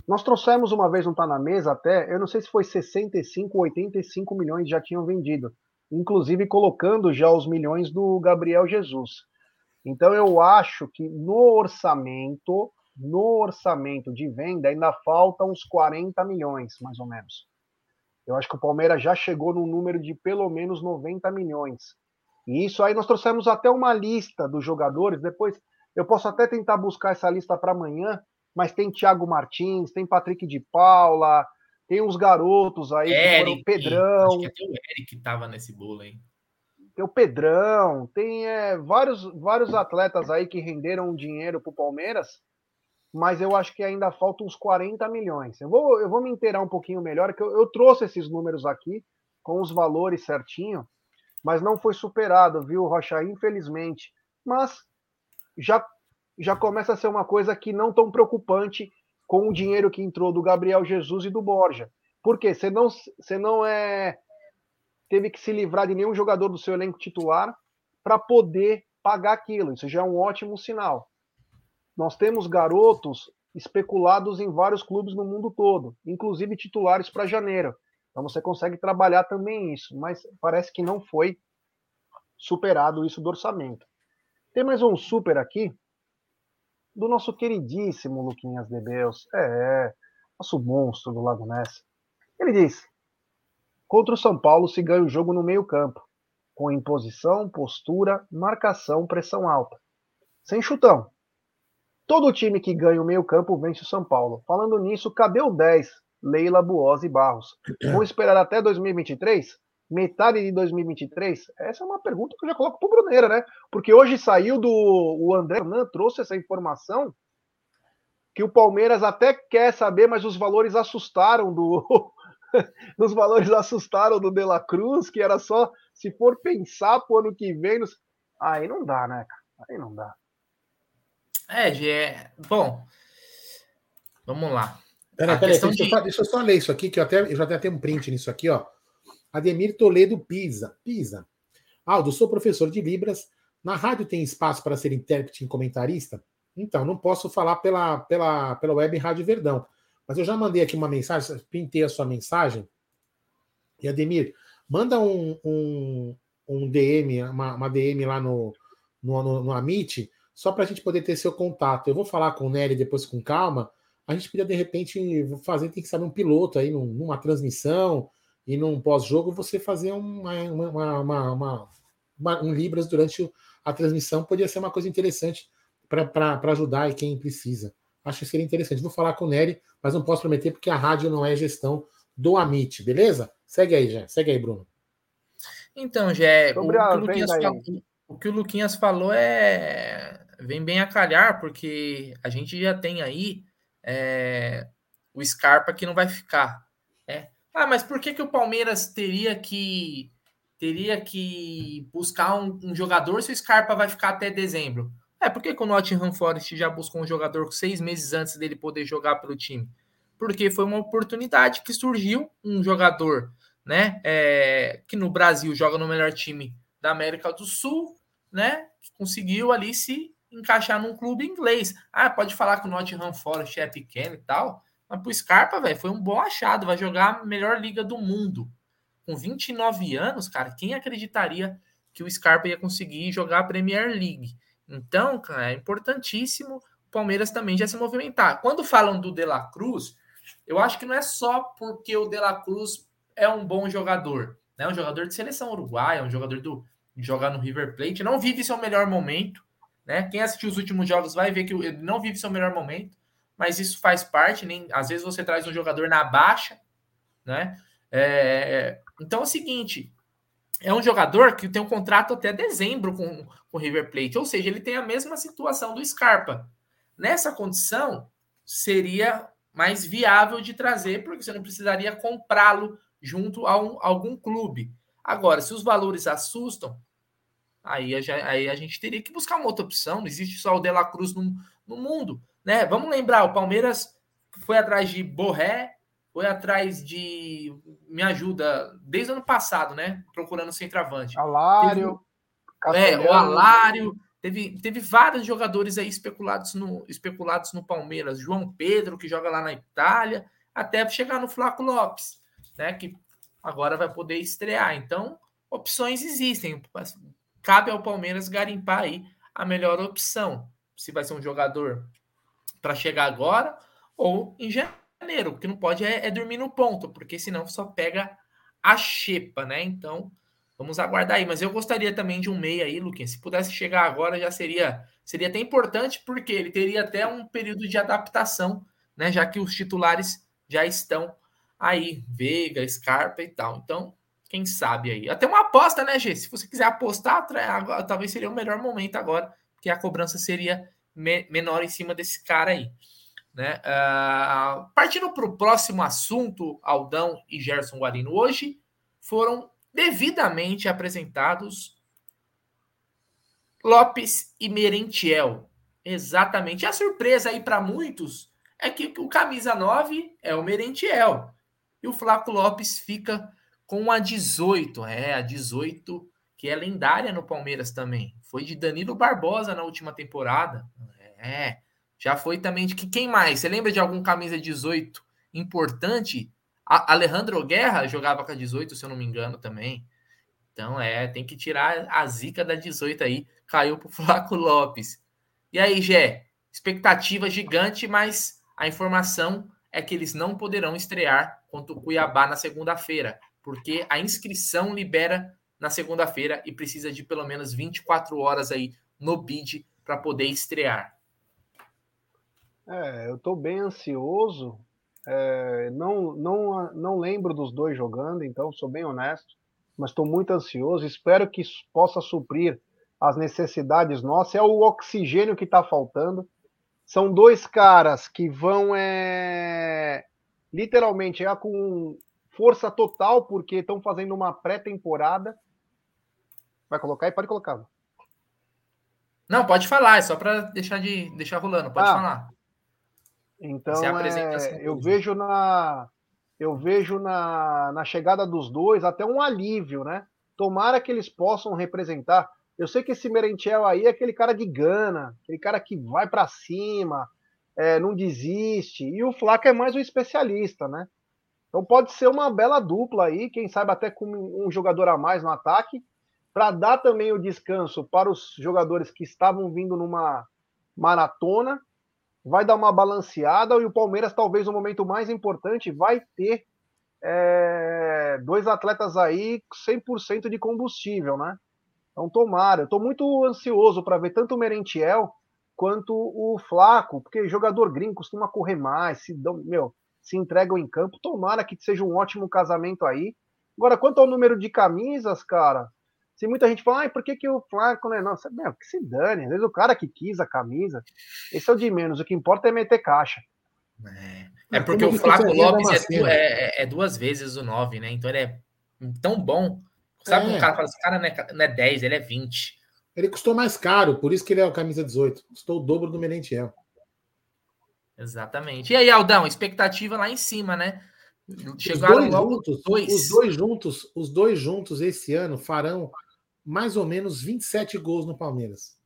Nós trouxemos uma vez, não está na mesa até, eu não sei se foi 65 ou 85 milhões já tinham vendido, inclusive colocando já os milhões do Gabriel Jesus. Então eu acho que no orçamento, no orçamento de venda ainda falta uns 40 milhões, mais ou menos. Eu acho que o Palmeiras já chegou no número de pelo menos 90 milhões. E isso aí nós trouxemos até uma lista dos jogadores. Depois eu posso até tentar buscar essa lista para amanhã, mas tem Thiago Martins, tem Patrick de Paula, tem uns garotos aí, Eric, Pedrão. Acho que até o Eric estava nesse bolo, hein? tem o Pedrão, tem é, vários, vários atletas aí que renderam dinheiro para o Palmeiras, mas eu acho que ainda falta uns 40 milhões. Eu vou, eu vou me inteirar um pouquinho melhor, que eu, eu trouxe esses números aqui com os valores certinho, mas não foi superado, viu, Rocha? Infelizmente. Mas já, já começa a ser uma coisa que não tão preocupante com o dinheiro que entrou do Gabriel Jesus e do Borja. Por quê? Você não, você não é teve que se livrar de nenhum jogador do seu elenco titular para poder pagar aquilo. Isso já é um ótimo sinal. Nós temos garotos especulados em vários clubes no mundo todo, inclusive titulares para janeiro. Então você consegue trabalhar também isso, mas parece que não foi superado isso do orçamento. Tem mais um super aqui do nosso queridíssimo Luquinhas de Deus. É, nosso monstro do Lago Ness. Ele diz: Contra o São Paulo se ganha o jogo no meio-campo, com imposição, postura, marcação, pressão alta. Sem chutão. Todo time que ganha o meio-campo vence o São Paulo. Falando nisso, cadê o 10? Leila Buosi Barros. Vão esperar até 2023? Metade de 2023? Essa é uma pergunta que eu já coloco pro Bruneira, né? Porque hoje saiu do. O André Hernan trouxe essa informação que o Palmeiras até quer saber, mas os valores assustaram do, nos valores assustaram do De La Cruz, que era só se for pensar pro ano que vem. Nos... Aí não dá, né, cara? Aí não dá. É, Gé. Bom, vamos lá. Peraí, peraí, deixa, de... deixa, eu só ler isso aqui, que eu, até, eu já até tenho um print nisso aqui, ó. Ademir Toledo Pisa. Pisa. Aldo, sou professor de Libras. Na rádio tem espaço para ser intérprete e comentarista? Então, não posso falar pela, pela, pela web Rádio Verdão. Mas eu já mandei aqui uma mensagem, pintei a sua mensagem. E Ademir, manda um, um, um DM, uma, uma, DM lá no, no, no, no Amit, só para a gente poder ter seu contato. Eu vou falar com o Nery depois com calma. A gente podia, de repente, fazer, tem que saber um piloto aí, numa transmissão e num pós-jogo, você fazer uma, uma, uma, uma, um Libras durante a transmissão. Podia ser uma coisa interessante para ajudar quem precisa. Acho que seria interessante. Vou falar com o Nery, mas não posso prometer porque a rádio não é gestão do Amit, beleza? Segue aí, já. Segue aí, Bruno. Então, Jé, o, o, o, que o Luquinhas falou é vem bem a calhar, porque a gente já tem aí é, o Scarpa que não vai ficar. Né? Ah, mas por que, que o Palmeiras teria que teria que buscar um, um jogador se o Scarpa vai ficar até dezembro? É, por que, que o Nottingham Forest já buscou um jogador seis meses antes dele poder jogar pelo time? Porque foi uma oportunidade que surgiu, um jogador né, é, que no Brasil joga no melhor time da América do Sul, né, que conseguiu ali se encaixar num clube inglês. Ah, pode falar que o Nottingham Forest é pequeno e tal, mas pro Scarpa, velho, foi um bom achado, vai jogar a melhor liga do mundo. Com 29 anos, cara, quem acreditaria que o Scarpa ia conseguir jogar a Premier League? Então, cara, é importantíssimo o Palmeiras também já se movimentar. Quando falam do De La Cruz, eu acho que não é só porque o De La Cruz é um bom jogador, né? Um jogador de seleção uruguaia, um jogador do jogar no River Plate, não vive seu melhor momento, né? Quem assistiu os últimos jogos vai ver que ele não vive seu melhor momento, mas isso faz parte, nem às vezes você traz um jogador na baixa, né? É, então é o seguinte, é um jogador que tem um contrato até dezembro com, o River Plate, ou seja, ele tem a mesma situação do Scarpa. Nessa condição, seria mais viável de trazer, porque você não precisaria comprá-lo junto a, um, a, algum clube. Agora, se os valores assustam, aí a, aí a, gente teria que buscar uma outra opção. Não existe só o De La Cruz no, no mundo. Né? Vamos lembrar, o Palmeiras foi atrás de Borré, foi atrás de. Me ajuda, desde o ano passado, né? Procurando centroavante. Alário. Teve, é, o Alário. Teve, teve vários jogadores aí especulados no, especulados no Palmeiras. João Pedro, que joga lá na Itália, até chegar no Flaco Lopes, né? Que agora vai poder estrear. Então, opções existem. Cabe ao Palmeiras garimpar aí a melhor opção. Se vai ser um jogador para chegar agora ou em janeiro. O que não pode é, é dormir no ponto, porque senão só pega a xepa, né? Então, vamos aguardar aí. Mas eu gostaria também de um meia aí, Luquinhas. Se pudesse chegar agora, já seria, seria até importante, porque ele teria até um período de adaptação, né? Já que os titulares já estão aí, Veiga, Scarpa e tal. Então, quem sabe aí. Até uma aposta, né, Gê? Se você quiser apostar, talvez seria o melhor momento agora, porque a cobrança seria me menor em cima desse cara aí. Né? Uh, partindo para o próximo assunto, Aldão e Gerson Guarino, hoje foram devidamente apresentados Lopes e Merentiel. Exatamente. A surpresa aí para muitos é que o camisa 9 é o Merentiel. E o Flaco Lopes fica com a 18. É, a 18, que é lendária no Palmeiras também. Foi de Danilo Barbosa na última temporada. É, já foi também de que quem mais? Você lembra de algum camisa 18 importante? A Alejandro Guerra jogava com a 18, se eu não me engano, também. Então, é, tem que tirar a zica da 18 aí. Caiu pro Flaco Lopes. E aí, Gé? Expectativa gigante, mas a informação é que eles não poderão estrear contra o Cuiabá na segunda-feira, porque a inscrição libera na segunda-feira e precisa de pelo menos 24 horas aí no bid para poder estrear. É, eu estou bem ansioso. É, não, não, não lembro dos dois jogando, então sou bem honesto, mas estou muito ansioso. Espero que possa suprir as necessidades nossas. É o oxigênio que está faltando. São dois caras que vão é, literalmente é, com força total, porque estão fazendo uma pré-temporada. Vai colocar aí? Pode colocar. Não, pode falar, é só para deixar de deixar rolando, pode ah, falar. Então, é, eu vejo na eu vejo na, na chegada dos dois até um alívio, né? Tomara que eles possam representar. Eu sei que esse Merentiel aí é aquele cara de gana, aquele cara que vai para cima, é, não desiste. E o Flaco é mais um especialista, né? Então pode ser uma bela dupla aí, quem sabe até com um jogador a mais no ataque, para dar também o descanso para os jogadores que estavam vindo numa maratona vai dar uma balanceada e o Palmeiras, talvez no momento mais importante, vai ter é, dois atletas aí 100% de combustível, né? Então, tomara. Eu estou muito ansioso para ver tanto o Merentiel quanto o Flaco, porque jogador gringo costuma correr mais, se, dão, meu, se entregam em campo. Tomara que seja um ótimo casamento aí. Agora, quanto ao número de camisas, cara, se muita gente fala, ah, por que, que o Flaco não é nosso? Meu, que se dane, às vezes o cara que quis a camisa, esse é o de menos, o que importa é meter caixa. É, é porque o Flaco Lopes é, é, é, duas vezes o 9, né? Então ele é tão bom. Sabe é. um cara fala, esse cara não é, não é 10, ele é 20. Ele custou mais caro, por isso que ele é o camisa 18. Custou o dobro do Merentiel. Exatamente. E aí, Aldão, expectativa lá em cima, né? Chegaram os dois logo juntos, dois. Os dois juntos, os dois juntos esse ano farão mais ou menos 27 gols no Palmeiras.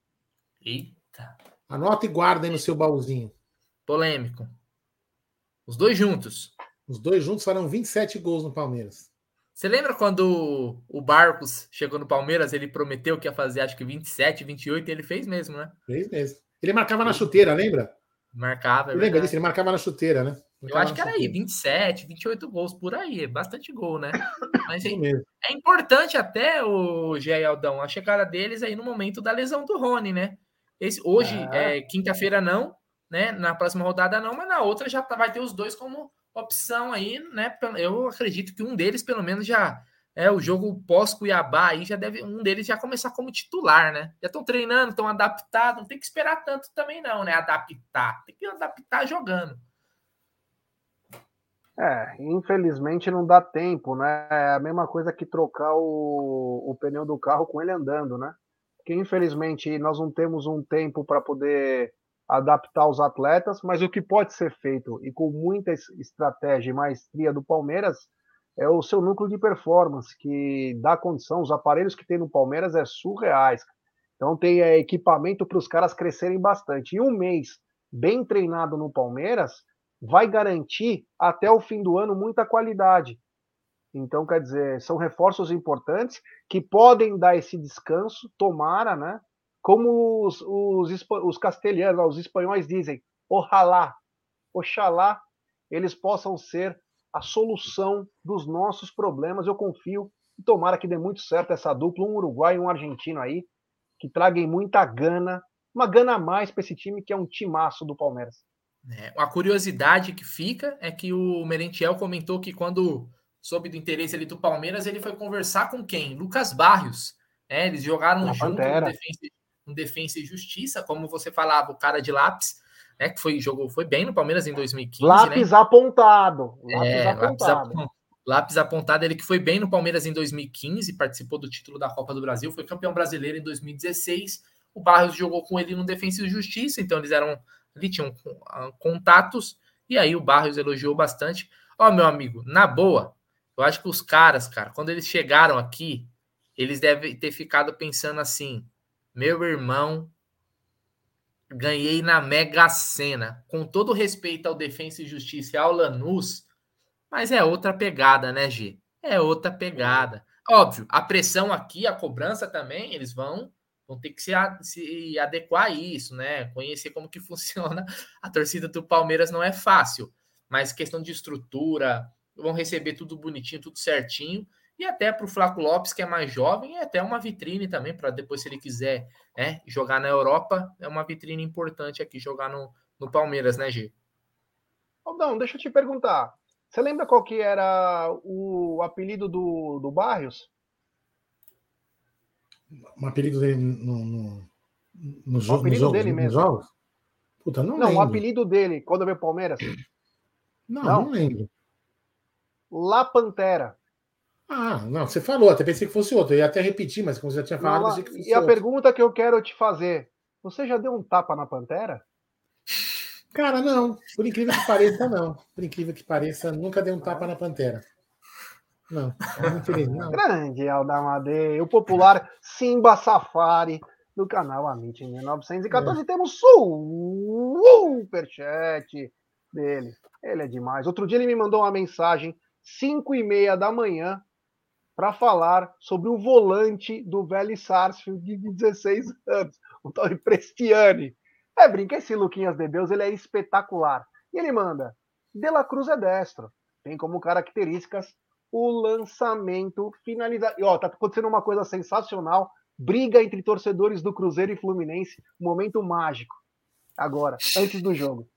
Eita. Anota e guarda aí no seu baúzinho. Polêmico. Os dois juntos. Os dois juntos farão 27 gols no Palmeiras. Você lembra quando o Barcos chegou no Palmeiras, ele prometeu que ia fazer acho que 27, 28 e ele fez mesmo, né? Fez mesmo. Ele marcava na chuteira, lembra? Marcava. É lembra disso? Ele marcava na chuteira, né? Eu acho que era aí, 27, 28 gols por aí, é bastante gol, né? Mas é, é importante até o Gé Aldão, a chegada deles aí no momento da lesão do Rony, né? Esse, hoje, ah. é, quinta-feira não, né? Na próxima rodada não, mas na outra já tá, vai ter os dois como opção aí, né? Eu acredito que um deles, pelo menos, já é o jogo pós-Cuiabá aí já deve um deles já começar como titular, né? Já estão treinando, estão adaptados, não tem que esperar tanto também não, né? Adaptar, tem que adaptar jogando. É, infelizmente não dá tempo, né? É a mesma coisa que trocar o, o pneu do carro com ele andando, né? Porque infelizmente nós não temos um tempo para poder adaptar os atletas, mas o que pode ser feito e com muita estratégia e maestria do Palmeiras é o seu núcleo de performance, que dá condição, os aparelhos que tem no Palmeiras é surreais. Então tem é, equipamento para os caras crescerem bastante. E um mês bem treinado no Palmeiras vai garantir até o fim do ano muita qualidade. Então, quer dizer, são reforços importantes que podem dar esse descanso, tomara, né? Como os, os, os castelhanos, os espanhóis dizem, ojalá, oxalá, eles possam ser a solução dos nossos problemas. Eu confio e tomara que dê muito certo essa dupla, um uruguaio e um argentino aí, que traguem muita gana, uma gana a mais para esse time que é um timaço do Palmeiras. É, a curiosidade que fica é que o Merentiel comentou que quando soube do interesse ali do Palmeiras, ele foi conversar com quem? Lucas Barrios. É, eles jogaram Na junto no defesa, no defesa, e Justiça, como você falava, o cara de lápis, né, que foi, jogou, foi bem no Palmeiras em 2015. Lápis né? apontado. Lápis é, apontado. Lápis, lápis apontado, ele que foi bem no Palmeiras em 2015, participou do título da Copa do Brasil, foi campeão brasileiro em 2016. O Barrios jogou com ele no Defensa e Justiça, então eles eram ali tinham ah, contatos, e aí o Barrios elogiou bastante. Ó, meu amigo, na boa, Eu acho que os caras, cara, quando eles chegaram aqui, eles devem ter ficado pensando assim: meu irmão, ganhei na Mega Sena. Com todo respeito ao Defensa e Justiça e ao Lanús, mas é outra pegada, né, G? É outra pegada. Óbvio, a pressão aqui, a cobrança também, eles vão vão ter que se, se adequar a isso, né? Conhecer como que funciona a torcida do Palmeiras não é fácil, mas questão de estrutura, vão receber tudo bonitinho, tudo certinho. E até para o Flaco Lopes, que é mais jovem, é até uma vitrine também, para depois, se ele quiser né, jogar na Europa, é uma vitrine importante aqui jogar no, no Palmeiras, né, G? Aldão, deixa eu te perguntar. Você lembra qual que era o apelido do, do Barrios? Um apelido dele no, no, no, o apelido no dele mesmo. jogos? Puta, não, não lembro. o apelido dele, quando veio Palmeiras. Não, não, não lembro. La Pantera. Ah, não, você falou, até pensei que fosse outro. Eu ia até repetir, mas como você já tinha falado, não, pensei que fosse E a outro. pergunta que eu quero te fazer: você já deu um tapa na Pantera? Cara, não. Por incrível que pareça, não. Por incrível que pareça, nunca dei um tapa na Pantera. Não, não. Grande Aldamadei, o popular Simba Safari do canal Amit em 1914. É. Temos superchat dele. Ele é demais. Outro dia ele me mandou uma mensagem, 5 e meia da manhã, para falar sobre o volante do velho Sarsfield de 16 anos, o tal de Prestiani. É, brinca, esse Luquinhas de Deus, ele é espetacular. E ele manda, De La Cruz é destro, tem como características o lançamento finalizado. E ó, tá acontecendo uma coisa sensacional, briga entre torcedores do Cruzeiro e Fluminense, momento mágico. Agora, antes do jogo.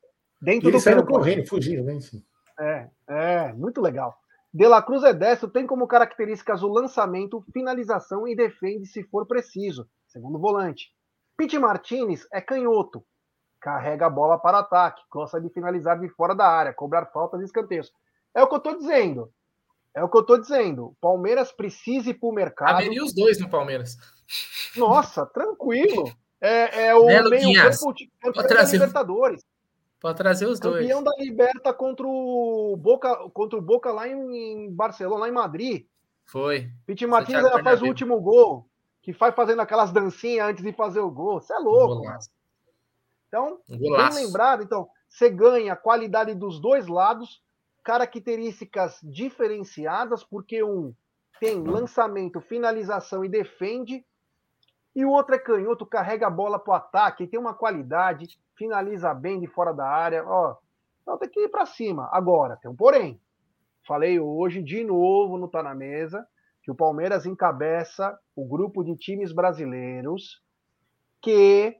Dentro e eles do saíram correndo, fugiram, né? Sim. É, é, muito legal. De La Cruz é destro, tem como características o lançamento, finalização e defende se for preciso, segundo volante. Pete Martinez é canhoto, carrega a bola para ataque, gosta de finalizar de fora da área, cobrar faltas e escanteios. É o que eu estou dizendo. É o que eu estou dizendo. Palmeiras precisa ir para o mercado. Caberia os dois no Palmeiras. Nossa, tranquilo. É, é o né, meio campo campeão da Libertadores. Pode trazer os campeão dois. Campeão da Liberta contra o Boca, contra o Boca lá em, Barcelona, lá em Madrid. Foi. Piti Martins faz o último gol, que faz fazendo aquelas dancinhas antes de fazer o gol. Você é louco. Golaço. Então, Golaço. bem lembrado, então, você ganha a qualidade dos dois lados, características diferenciadas, porque um tem lançamento, finalização e defende, e o outro é canhoto, carrega a bola para o ataque, tem uma qualidade, finaliza bem de fora da área. Ó, então tem que ir para cima. Agora, tem um porém. Falei hoje de novo no Tá na Mesa que o Palmeiras encabeça o grupo de times brasileiros que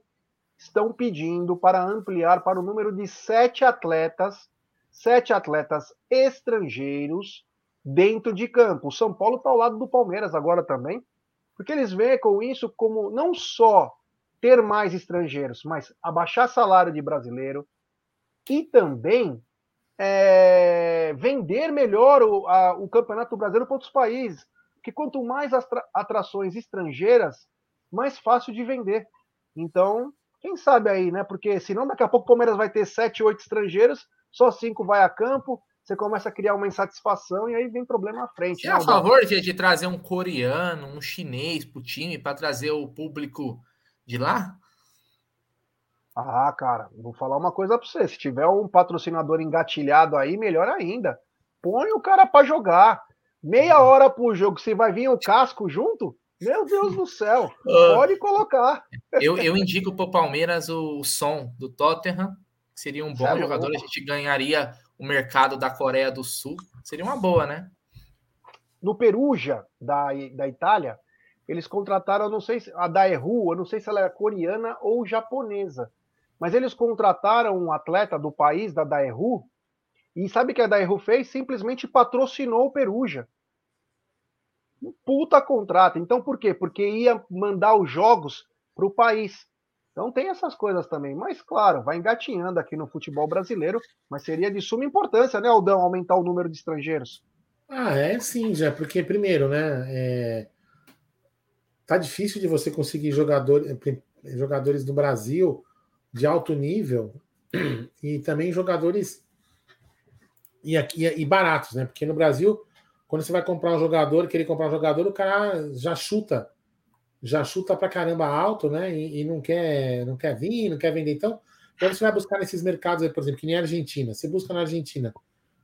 estão pedindo para ampliar para o número de sete atletas, sete atletas estrangeiros dentro de campo. O São Paulo está ao lado do Palmeiras agora também, porque eles veem com isso como não só ter mais estrangeiros, mas abaixar salário de brasileiro e também é, vender melhor o, a, o Campeonato Brasileiro para outros países. Porque quanto mais atrações estrangeiras, mais fácil de vender. Então, quem sabe aí, né? Porque senão daqui a pouco o Palmeiras vai ter sete, oito estrangeiros, só cinco vai a campo, você começa a criar uma insatisfação e aí vem problema à frente. Você é a favor de, de, trazer um coreano, um chinês para o time, para trazer o público de lá? Ah, cara, vou falar uma coisa para você. Se tiver um patrocinador engatilhado aí, melhor ainda. Põe o cara para jogar. Meia hora pro jogo, se vai vir o casco junto, meu Deus do céu, pode colocar. Eu, eu indico para o Palmeiras o som do Tottenham, que seria um bom é jogador. A gente ganharia o mercado da Coreia do Sul. Seria uma boa, né? No Perugia, da, da Itália, eles contrataram, não sei se a Daeru, eu não sei se ela é coreana ou japonesa, mas eles contrataram um atleta do país, da Daeru, e sabe o que a Daeru fez? Simplesmente patrocinou o Perugia. Um puta contrato. Então por quê? Porque ia mandar os jogos para o país. Então tem essas coisas também. Mas, claro, vai engatinhando aqui no futebol brasileiro, mas seria de suma importância, né, Aldão, aumentar o número de estrangeiros. Ah, é sim, já, porque primeiro, né? É... Tá difícil de você conseguir jogador, jogadores do Brasil de alto nível e também jogadores e, aqui, e baratos, né? Porque no Brasil, Quando você vai comprar um jogador, querer comprar um jogador, o cara já chuta, já chuta pra caramba alto, né? E, e não quer, não quer vir, não quer vender. Então, quando você vai buscar nesses mercados, por exemplo, que nem a Argentina, você busca na Argentina,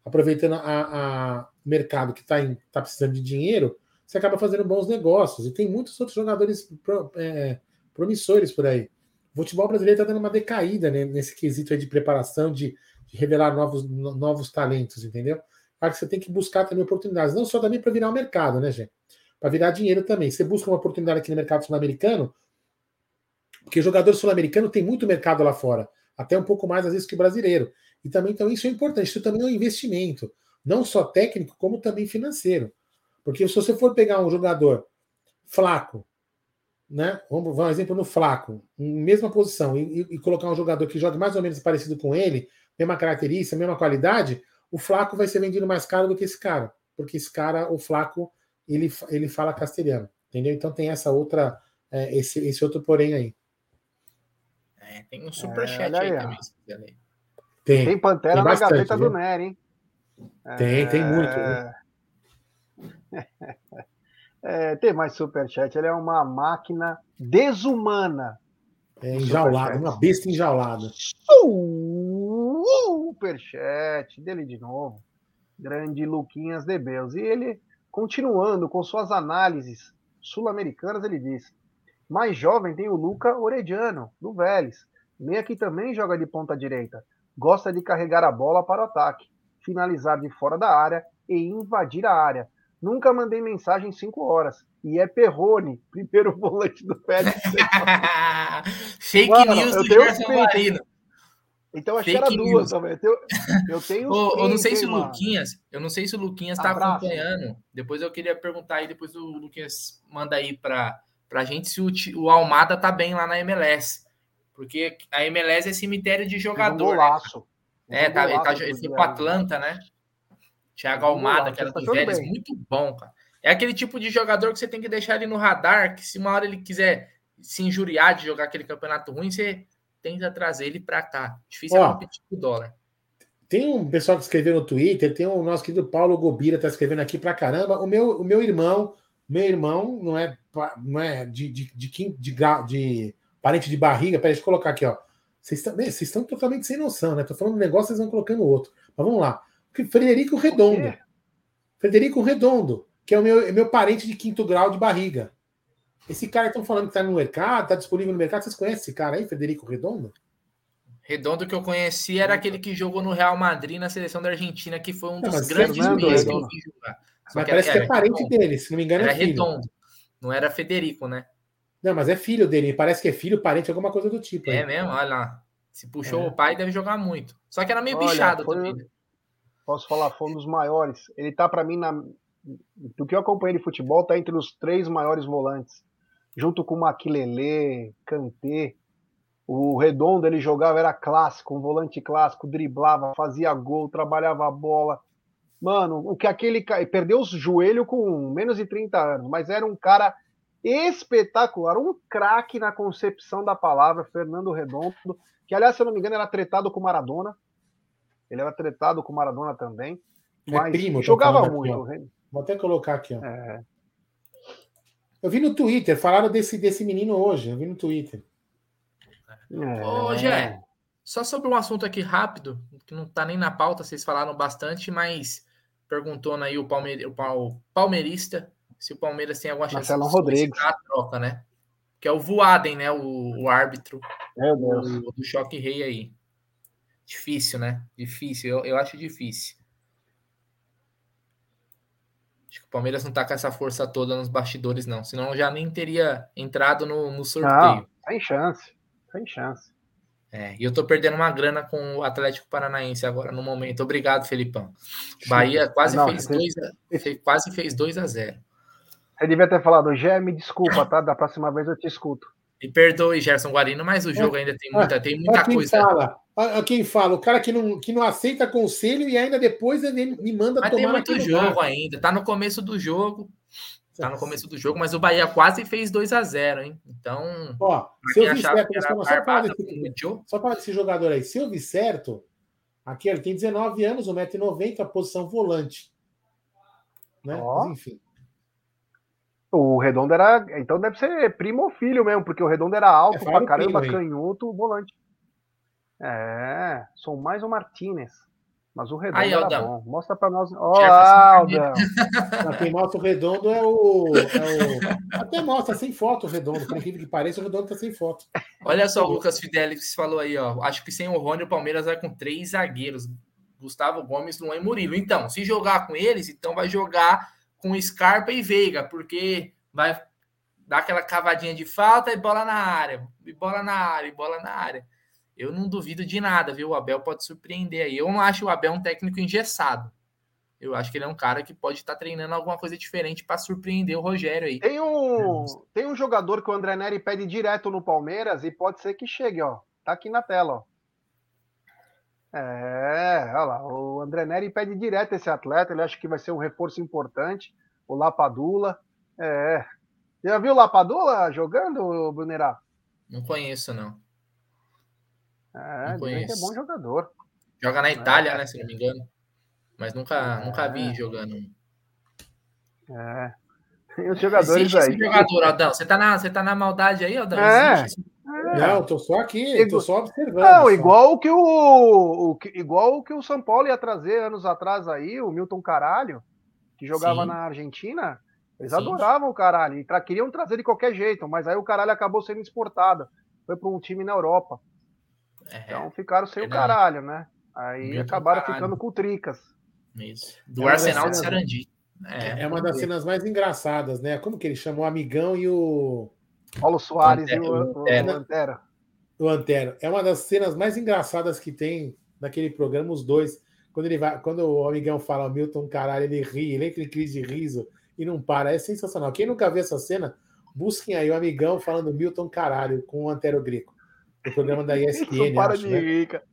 aproveitando a, a mercado que está tá precisando de dinheiro, você acaba fazendo bons negócios. E tem muitos outros jogadores pro, é, promissores por aí. O futebol brasileiro está dando uma decaída né, nesse quesito de preparação, de, de, revelar novos, novos talentos, entendeu? Claro que você tem que buscar também oportunidades, não só também para virar o mercado, né, gente? Para virar dinheiro também. Você busca uma oportunidade aqui no mercado sul-americano, porque jogador sul-americano tem muito mercado lá fora, até um pouco mais às vezes que o brasileiro. E também, então, isso é importante. Isso também é um investimento, não só técnico, como também financeiro. Porque se você for pegar um jogador flaco, né? Vamos, vamos um exemplo no flaco, mesma posição, e, e, colocar um jogador que joga mais ou menos parecido com ele, mesma característica, mesma qualidade, o flaco vai ser vendido mais caro do que esse cara. Porque esse cara, o flaco, ele, ele fala castelhano. Entendeu? Então tem essa outra, é, esse, esse outro porém aí. É, tem um superchat é, aí, aí também, se quiser ler. Tem, tem Pantera tem bastante, na gaveta viu? do Nery, hein? Tem, é... tem muito. Né? É, tem mais superchat. Ele é uma máquina desumana. É enjaulada, uma besta enjaulada. Superchat dele de novo. Grande Luquinhas de Beus. E ele, continuando com suas análises sul-americanas, ele diz: mais jovem tem o Luca Orediano, do Vélez. Meia que também joga de ponta direita gosta de carregar a bola para o ataque, finalizar de fora da área e invadir a área. Nunca mandei mensagem em cinco horas. E é Perrone, primeiro volante do Félix. Fake Mano, news do Gerson Marino. Então acho Fake que era duas também. Eu tenho, eu tenho eu não sei se o Luquinhas, eu não sei se o Luquinhas está acompanhando. Depois eu queria perguntar aí, depois o Luquinhas manda aí para a gente se o, o Almada tá bem lá na MLS. Porque a MLS é cemitério de jogador. Um golaço. Né? É, tá, ele, tá, ele foi pro Atlanta, né? Thiago Almada, que era do Vélez, muito bom, cara. É aquele tipo de jogador que você tem que deixar ele no radar, que se uma hora ele quiser se injuriar de jogar aquele campeonato ruim, você tenta trazer ele para cá. Difícil Ó, é competir com o dólar. Tem um pessoal que escreveu no Twitter, tem o nosso querido Paulo Gobira tá escrevendo aqui pra caramba. O meu, o meu irmão, meu irmão não é, não é de, de, de, de, de, de parente de barriga. Peraí, deixa eu colocar aqui, ó. Vocês estão, vocês estão totalmente sem noção, né? Tô falando um negócio, vocês vão colocando outro. Mas vamos lá. Frederico Redondo. Frederico Redondo, que é o meu, é meu parente de quinto grau de barriga. Esse cara estão falando que está no mercado, está disponível no mercado. Vocês conhecem esse cara aí, Frederico Redondo? Redondo que eu conheci era aquele que jogou no Real Madrid na seleção da Argentina, que foi um dos grandes meios que eu vi jogar. Mas parece que é parente dele, se não me engano. Era é Redondo. Não era Federico, né? Não, mas é filho dele. Parece que é filho, parente, alguma coisa do tipo. É aí. mesmo, olha lá. Se puxou é. o pai, deve jogar muito. Só que era meio olha, bichado foi, também. Né? Posso falar, foi um dos maiores. Ele tá para mim na do que eu acompanhei de futebol, tá entre os três maiores volantes. Junto com o Maquilele, Kanté. O Redondo ele jogava, era clássico, um volante clássico, driblava, fazia gol, trabalhava a bola. Mano, o que aquele perdeu os joelhos com menos de 30 anos, mas era um cara espetacular, um craque na concepção da palavra, Fernando Redondo, que aliás, se eu não me engano, era tretado com Maradona. Ele era tretado com Maradona também. É mas é primo, jogava muito. Aqui, Vou até colocar aqui. Ó. É. Eu vi no Twitter, falaram desse, desse menino hoje. Eu vi no Twitter. É. Ô, Gé, só sobre um assunto aqui rápido, que não tá nem na pauta, vocês falaram bastante, mas perguntou aí o, palme... o palmeirista se o Palmeiras tem alguma chance de Rodrigues. a troca, né? Que é o Voaden, né? O, o árbitro Meu Deus. Do, do choque rei aí. Difícil, né? Difícil. Eu, eu acho difícil. Acho que o Palmeiras não tá com essa força toda nos bastidores, não. Senão já nem teria entrado no, no sorteio. Não, sem chance. Sem chance. É, e eu tô perdendo uma grana com o Atlético Paranaense agora no momento. Obrigado, Felipão. Bahia quase não, fez 2 a, quase fez 2 a 0. Você devia ter falado, Gé, me desculpa, tá? Da próxima vez eu te escuto. E perdoe, Gerson Guarino, mas o jogo ainda tem muita, tem muita quem coisa. Fala, quem fala, o cara que não, que não aceita conselho e ainda depois ele me manda mas tomar. Tem muito jogo ainda, tá no começo do jogo. Tá no começo do jogo, mas o Bahia quase fez 2 a 0 hein? Então. Ó, se eu vi certo, só falar desse, só falar desse jogador aí. Se eu vi certo, aqui ele tem 19 anos, 1,90m, a posição volante. Né? Oh. Mas enfim. O Redondo era. Então deve ser primo ou filho mesmo, porque o Redondo era alto é, pra caramba, primo, canhoto, volante. É, sou mais o Martinez. Mas o redondo Aí, era Aldão. bom. Mostra para nós. Ó, oh, Aldão. Quem mostra o redondo é o, é o, Até mostra sem foto o redondo. Por incrível que pareça, o redondo tá sem foto. Olha só o Lucas Fidelix falou aí, ó. Acho que sem o Rony, o Palmeiras vai com três zagueiros. Gustavo Gomes, Luan e Murilo. Então, se jogar com eles, então vai jogar com Scarpa e Veiga, porque vai dar aquela cavadinha de falta e bola na área, e bola na área, e bola na área. Eu não duvido de nada, viu? O Abel pode surpreender aí. Eu não acho o Abel um técnico engessado. Eu acho que ele é um cara que pode estar tá treinando alguma coisa diferente para surpreender o Rogério aí. Tem um, tem um jogador que o André Neri pede direto no Palmeiras e pode ser que chegue, ó. Tá aqui na tela, ó. É, olha lá, o André Neri pede direto esse atleta, ele acha que vai ser um reforço importante, o Lapadula. É. Já viu o Lapadula jogando, Brunerá? Não conheço, não. É, dizem que é bom jogador. Joga na Itália, é. né? Se não me engano. Mas nunca, é. nunca vi jogando. É. Tem os jogadores aí. Esse jogador, Aldão. Você tá, na, você tá na maldade aí, Aldão? É. É. Não, tô só aqui, tô só observando. Não, só. igual que o, o, igual que o São Paulo ia trazer anos atrás aí, o Milton Caralho, que jogava Sim. na Argentina. Eles Sim. adoravam o Caralho e tra queriam trazer de qualquer jeito, mas aí o Caralho acabou sendo exportado. Foi para um time na Europa. É, então ficaram sem o caralho, né? Aí acabaram caralho. ficando com tricas. Isso. Do é Arsenal de Sarandi. É, é uma das cenas mais engraçadas, né? Como que ele chamou o Amigão e o. Paulo Soares Antero, e o, o, Antero. O Antero. É uma das cenas mais engraçadas que tem naquele programa, os dois. Quando ele vai, quando o amigão fala Milton, caralho, ele ri, ele entra em crise de riso e não para. É sensacional. Quem nunca viu essa cena, busquem aí o amigão falando Milton, caralho, com o Antero Greco o programa da ESPN. para acho, de né? rir, cara.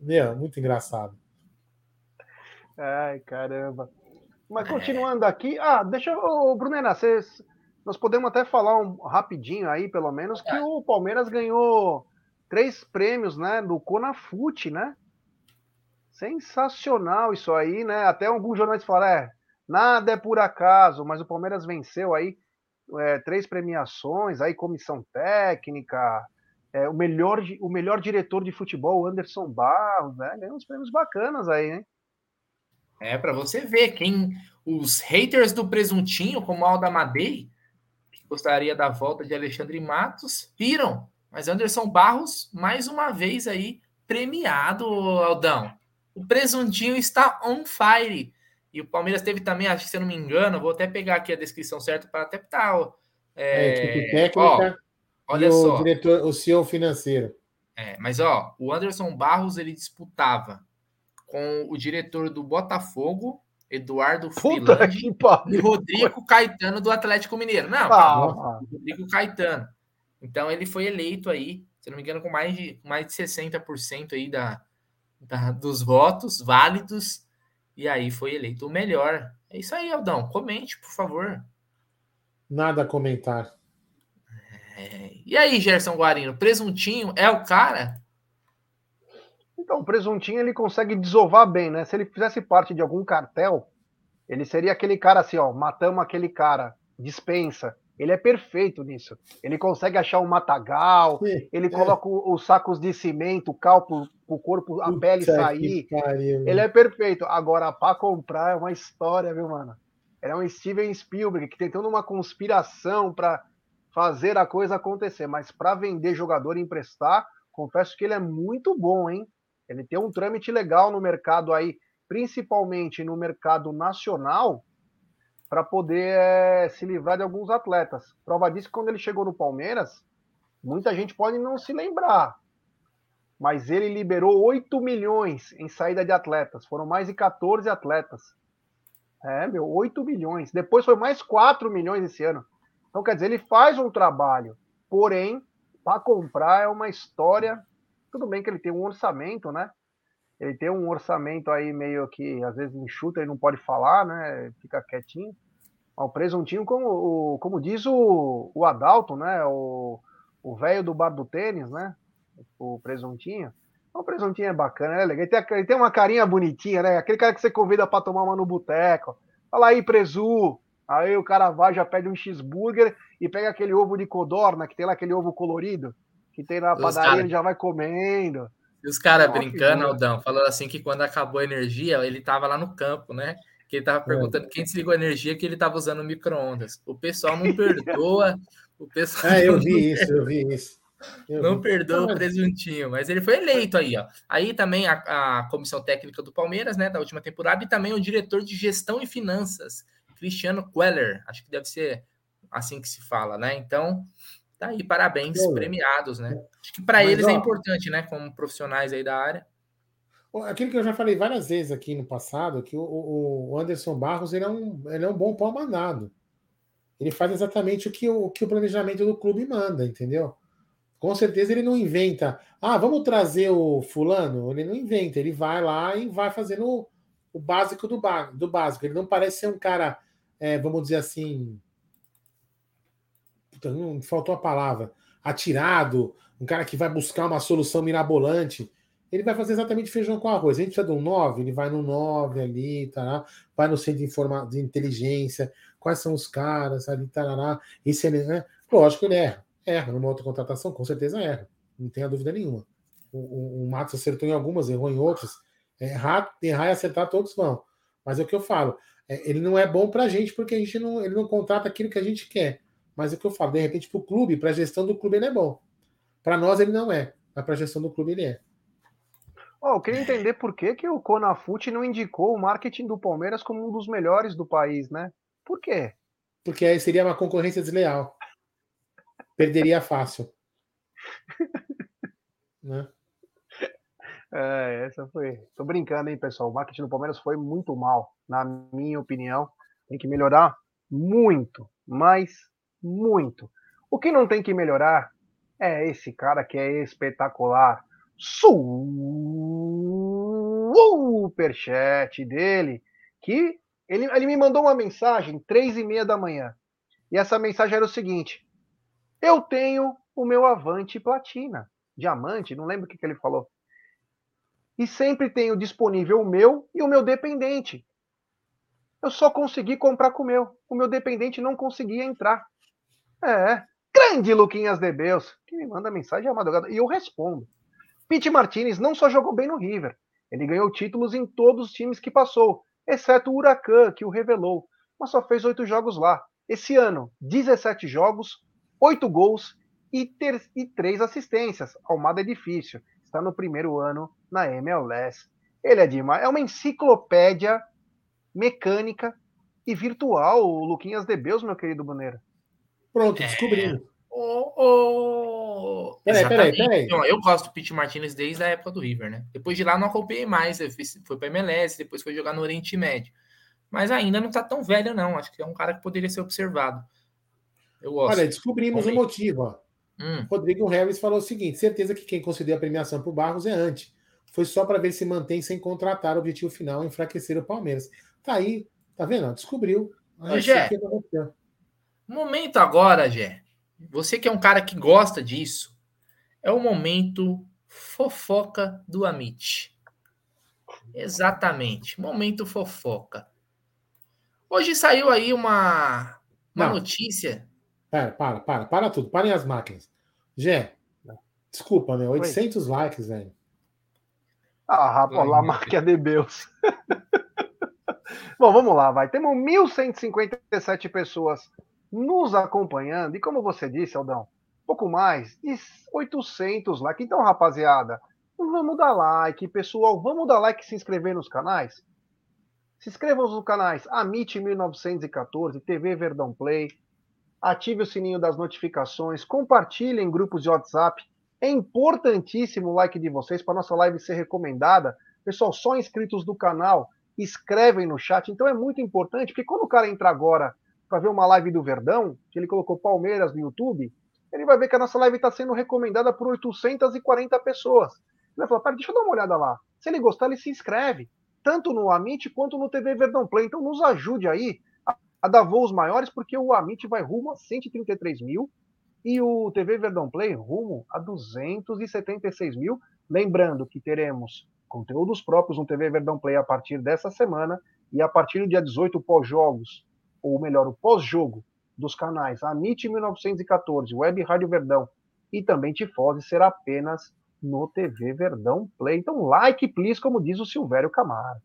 Meu, muito engraçado. Ai, caramba. Mas continuando aqui, ah, deixa eu, Brunena, vocês, nós podemos até falar um rapidinho aí, pelo menos, que o Palmeiras ganhou três prêmios, né, do Conafute, né? Sensacional isso aí, né? Até alguns jornalistas falam, é, nada é por acaso, mas o Palmeiras venceu aí é, três premiações, aí comissão técnica, é, o, melhor, o melhor diretor de futebol, Anderson Barros, né? Ganhou uns prêmios bacanas aí, hein? É, para você ver quem os haters do presuntinho, como Alda Madei, gostaria da volta de Alexandre Matos, viram. Mas Anderson Barros, mais uma vez aí, premiado, Aldão. O presuntinho está on fire. E o Palmeiras teve também, acho que se eu não me engano, vou até pegar aqui a descrição certa para até estar. É, é, equipe técnica. Ó, Olha só. O diretor, o CEO financeiro. É, mas ó, o Anderson Barros ele disputava com o diretor do Botafogo, Eduardo Filandi, e Rodrigo Caetano do Atlético Mineiro. Não, ah, Rodrigo Caetano. Então ele foi eleito aí, se não me engano, com mais de, mais de 60% aí da, da, dos votos válidos, e aí foi eleito o melhor. É isso aí, Aldão. Comente, por favor. Nada a comentar. É. E aí, Gerson Guarino, presuntinho é o cara? Então, o presuntinho ele consegue desovar bem, né? Se ele fizesse parte de algum cartel, ele seria aquele cara assim, ó, matamos aquele cara, dispensa. Ele é perfeito nisso. Ele consegue achar um matagal, Sim, ele é. coloca os sacos de cimento, cal pro, pro corpo, a Puta pele sair. Pariu, ele é perfeito. Agora, para comprar é uma história, viu, mano? É um Steven Spielberg que tentando uma conspiração para fazer a coisa acontecer. Mas para vender jogador e emprestar, confesso que ele é muito bom, hein? Ele tem um trâmite legal no mercado aí, principalmente no mercado nacional, para poder é, se livrar de alguns atletas. Prova disso quando ele chegou no Palmeiras, muita gente pode não se lembrar, mas ele liberou 8 milhões em saída de atletas. Foram mais de 14 atletas. É, meu, 8 milhões. Depois foi mais 4 milhões esse ano. Então, quer dizer, ele faz um trabalho, porém, para comprar é uma história. Tudo bem que ele tem um orçamento, né? Ele tem um orçamento aí meio que às vezes enxuta, ele não pode falar, né? Fica quietinho. O presuntinho, como, como diz o, o Adalto, né? O velho do bar do tênis, né? O presuntinho. O presuntinho é bacana, é legal. Ele tem, ele tem uma carinha bonitinha, né? Aquele cara que você convida para tomar uma no boteco, Fala aí, presu. Aí o cara vai, já pede um cheeseburger e pega aquele ovo de codorna, que tem lá aquele ovo colorido, que tem na padaria, cara... ele já vai comendo. E os caras brincando, Aldão, falando assim que quando acabou a energia, ele tava lá no campo, né? Que ele tava é. perguntando é. quem desligou a energia que ele tava usando micro-ondas. O pessoal não perdoa. o pessoal é, eu vi isso, eu vi isso. Eu não vi. perdoa o presuntinho, mas ele foi eleito aí, ó. Aí também a, a comissão técnica do Palmeiras, né, da última temporada, e também o diretor de gestão e finanças, Cristiano Queller. Acho que deve ser assim que se fala, né? Então, Tá aí, parabéns, premiados, né? Acho que para eles é ó, é importante, né? Como profissionais aí da área. Aquilo que eu já falei várias vezes aqui no passado, que o, o Anderson Barros ele é, um, ele é um bom pau mandado. Ele faz exatamente o que o, o que o planejamento do clube manda, entendeu? Com certeza ele não inventa. Ah, vamos trazer o fulano. Ele não inventa, ele vai lá e vai fazendo o, o básico do, do básico. Ele não parece ser um cara, é, vamos dizer assim, não faltou a palavra, atirado, um cara que vai buscar uma solução mirabolante, ele vai fazer exatamente feijão com arroz. A gente precisa de um 9, ele vai no 9 ali, tará, vai no centro de, informa de inteligência, quais são os caras ali, tarará. Esse ele, né? Lógico, ele erra. Erra numa outra contratação, com certeza erra. Não tenha dúvida nenhuma. O, o, o Matos acertou em algumas, errou em outras. Errar, errar e acertar todos vão. Mas é o que eu falo. É, ele não é bom pra gente porque a gente não, ele não contrata aquilo que a gente quer. Mas o que eu falo, de repente, para o clube, para a gestão do clube, ele é bom. Para nós, ele não é. Mas para a gestão do clube, ele é. Oh, eu queria entender por que, que o Conafute não indicou o marketing do Palmeiras como um dos melhores do país, né? Por quê? Porque aí seria uma concorrência desleal. Perderia fácil. né? É, essa foi. Tô brincando, hein, pessoal. O marketing do Palmeiras foi muito mal, na minha opinião. Tem que melhorar muito, mas muito. O que não tem que melhorar é esse cara que é espetacular. Superchat dele, que ele, ele me mandou uma mensagem três e meia da manhã. E essa mensagem era o seguinte: Eu tenho o meu Avante Platina, diamante, não lembro o que, que ele falou. E sempre tenho disponível o meu e o meu dependente. Eu só consegui comprar com o meu. O meu dependente não conseguia entrar. É. Grande Luquinhas de Beus, que me manda mensagem à madrugada. E eu respondo. Pete Martinez não só jogou bem no River, ele ganhou títulos em todos os times que passou, exceto o Huracan, que o revelou, mas só fez oito jogos lá. Esse ano, 17 jogos, oito gols e, três assistências. Almada é difícil, está no primeiro ano na MLS. Ele é demais, é uma enciclopédia mecânica e virtual, o Luquinhas de Beus, meu querido Boneira. Pronto, é... descobrimos. Oh, oh. Peraí, peraí, peraí. Então, eu gosto do Pete Martinez desde a época do River, né? Depois de lá não acompanhei mais. Foi para MLS, depois foi jogar no Oriente Médio. Mas ainda não tá tão velho, não. Acho que é um cara que poderia ser observado. Eu gosto. Olha, descobrimos o um motivo. Ó. Hum. Rodrigo Harris falou o seguinte: certeza que quem concedeu a premiação para o Barros é antes. Foi só para ver se mantém sem contratar o objetivo final enfraquecer o Palmeiras. Tá aí, tá vendo? Descobriu. Ô, Gé, Momento agora, Gé. Você que é um cara que gosta disso, é o momento fofoca do Amit. Exatamente, momento fofoca. Hoje saiu aí uma, uma notícia. Pera, para, para, para tudo, parem as máquinas. Gé, desculpa, meu, 800 Oi. likes, velho. Ah, rapaz, lá marca de Deus. Bom, vamos lá, vai. Temos 1.157 pessoas nos acompanhando. E como você disse, Aldão, pouco mais de 800 likes. Então, rapaziada, vamos dar like, pessoal. Vamos dar like e se inscrever nos canais. Se inscrevam nos canais Amit 1914, TV Verdão Play. Ative o sininho das notificações. Compartilhem em grupos de WhatsApp. É importantíssimo o like de vocês para nossa live ser recomendada. Pessoal, só inscritos do canal escrevem no chat. Então é muito importante, porque quando o cara entra agora para ver uma live do Verdão, que ele colocou Palmeiras no YouTube, ele vai ver que a nossa live está sendo recomendada por 840 pessoas. Ele vai falar, para, deixa eu dar uma olhada lá. Se ele gostar, ele se inscreve, tanto no Amit quanto no TV Verdão Play. Então nos ajude aí a, a dar voos maiores, porque o Amit vai rumo a 133 mil e o TV Verdão Play rumo a 276 mil. Lembrando que teremos conteúdos próprios no TV Verdão Play a partir dessa semana E a partir do dia 18, pós-jogos, ou melhor, o pós-jogo dos canais Amit 1914, Web Rádio Verdão e também Tifose será apenas no TV Verdão Play. Então, like, please, como diz o Silvério Camaro.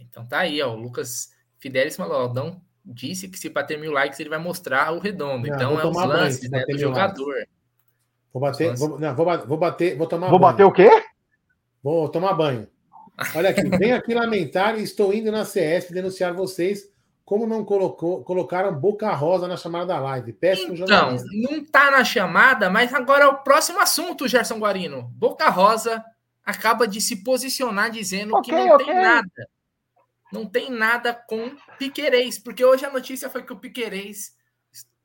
Então tá aí, ó. O Lucas Fidelis falou, não disse que se bater mil likes ele vai mostrar o redondo. Não, então é os lances né, do jogador. Likes. Vou bater, vou, não, vou, vou, bater, vou tomar Vou banho. bater o quê? Vou tomar banho. Olha aqui, vem aqui lamentar e estou indo na CS denunciar vocês como não colocou, colocaram Boca Rosa na chamada da live. Péssimo então, jornalista. não tá na chamada, mas agora é o próximo assunto, Gerson Guarino. Boca Rosa acaba de se posicionar dizendo okay, que não okay. tem nada. Não tem nada com Piquerez, porque hoje a notícia foi que o Piquerez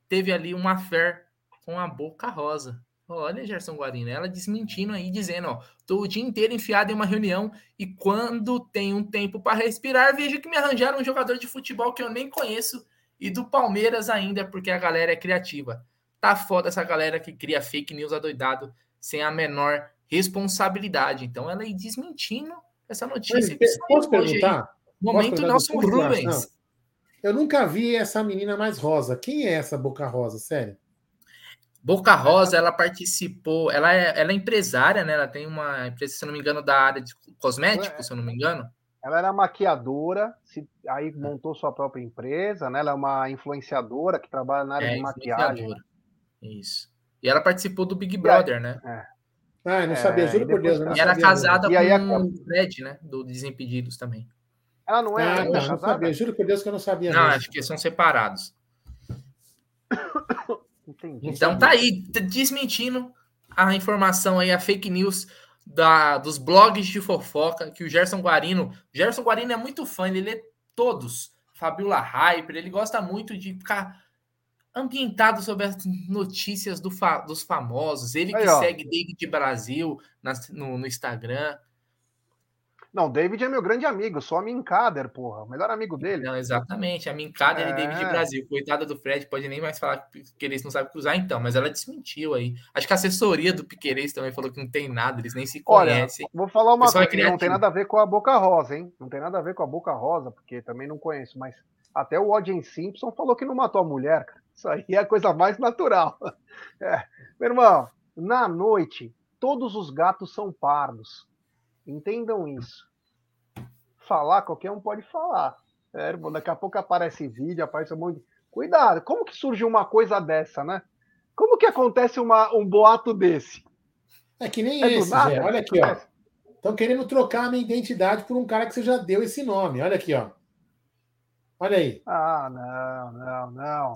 teve ali uma fé com a Boca Rosa. Olha, Gerson Guarino, ela desmentindo aí, dizendo, ó, tô o dia inteiro enfiado em uma reunião e quando tem um tempo para respirar, vejo que me arranjaram um jogador de futebol que eu nem conheço e do Palmeiras ainda, porque a galera é criativa. Tá foda essa galera que cria fake news adoidado sem a menor responsabilidade. Então ela aí desmentindo essa notícia. Mas, posso perguntar? Momento Nelson Rubens. Eu nunca vi essa menina mais rosa. Quem é essa Boca Rosa, sério? Boca Rosa, ela participou, ela é, ela é empresária, né? Ela tem uma empresa, se não me engano, da área de cosméticos, é, se eu não me engano. Ela era maquiadora, se, aí montou sua própria empresa, né? Ela é uma influenciadora que trabalha na área é, de maquiagem. Isso. E ela participou do Big Brother, aí, né? É. Ah, eu não sabia, juro por Deus. e era casada com o Fred, né? Do Desimpedidos também. Ela não é. Ah, não, não sabia, juro por Deus que eu não sabia. Não, mesmo. acho que são separados. Entendi. Então tá aí, desmentindo a informação aí, a fake news da, dos blogs de fofoca, que o Gerson Guarino. Gerson Guarino é muito fã, ele lê todos. Fabiola Hyper, ele gosta muito de ficar ambientado sobre as notícias do fa, dos famosos. Ele que aí, segue David Brasil na, no, no Instagram. Não, David é meu grande amigo, sou a Minkader, porra, o melhor amigo dele. Não, exatamente, a Minkader é. e David Brasil. Coitada do Fred, pode nem mais falar que eles não sabem cruzar, então, mas ela desmentiu aí. Acho que a assessoria do Piqueires também falou que não tem nada, eles nem se conhecem. Olha, vou falar uma coisa, é não tem nada a ver com a Boca Rosa, hein? Não tem nada a ver com a Boca Rosa, porque também não conheço, mas até o Odin Simpson falou que não matou a mulher, cara. Isso aí é a coisa mais natural. É. Meu irmão, na noite, todos os gatos são pardos. Entendam isso. Falar, qualquer um pode falar. É, irmão, daqui a pouco aparece vídeo, aparece um monte de... Cuidado, como que surge uma coisa dessa, né? Como que acontece uma, um boato desse? É que nem é esse, Zé. Olha aqui, ó. Estão querendo trocar a minha identidade por um cara que você já deu esse nome. Olha aqui, ó. Olha aí. Ah, não, não, não.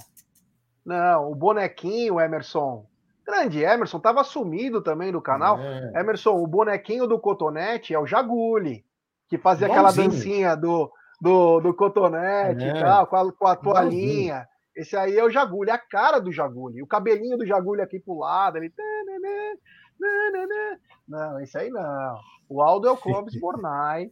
Não, o bonequinho, Emerson. Grande Emerson, estava sumido também do canal. É. Emerson, o bonequinho do cotonete é o Jaguli, que fazia aquela dancinha do, do, do cotonete é. e tal, com a, com a toalhinha. Esse aí é o Jaguli, a cara do Jaguli. O cabelinho do Jaguli aqui pro lado, ele. Não, esse aí não. O Aldo é o Clóvis Bornai.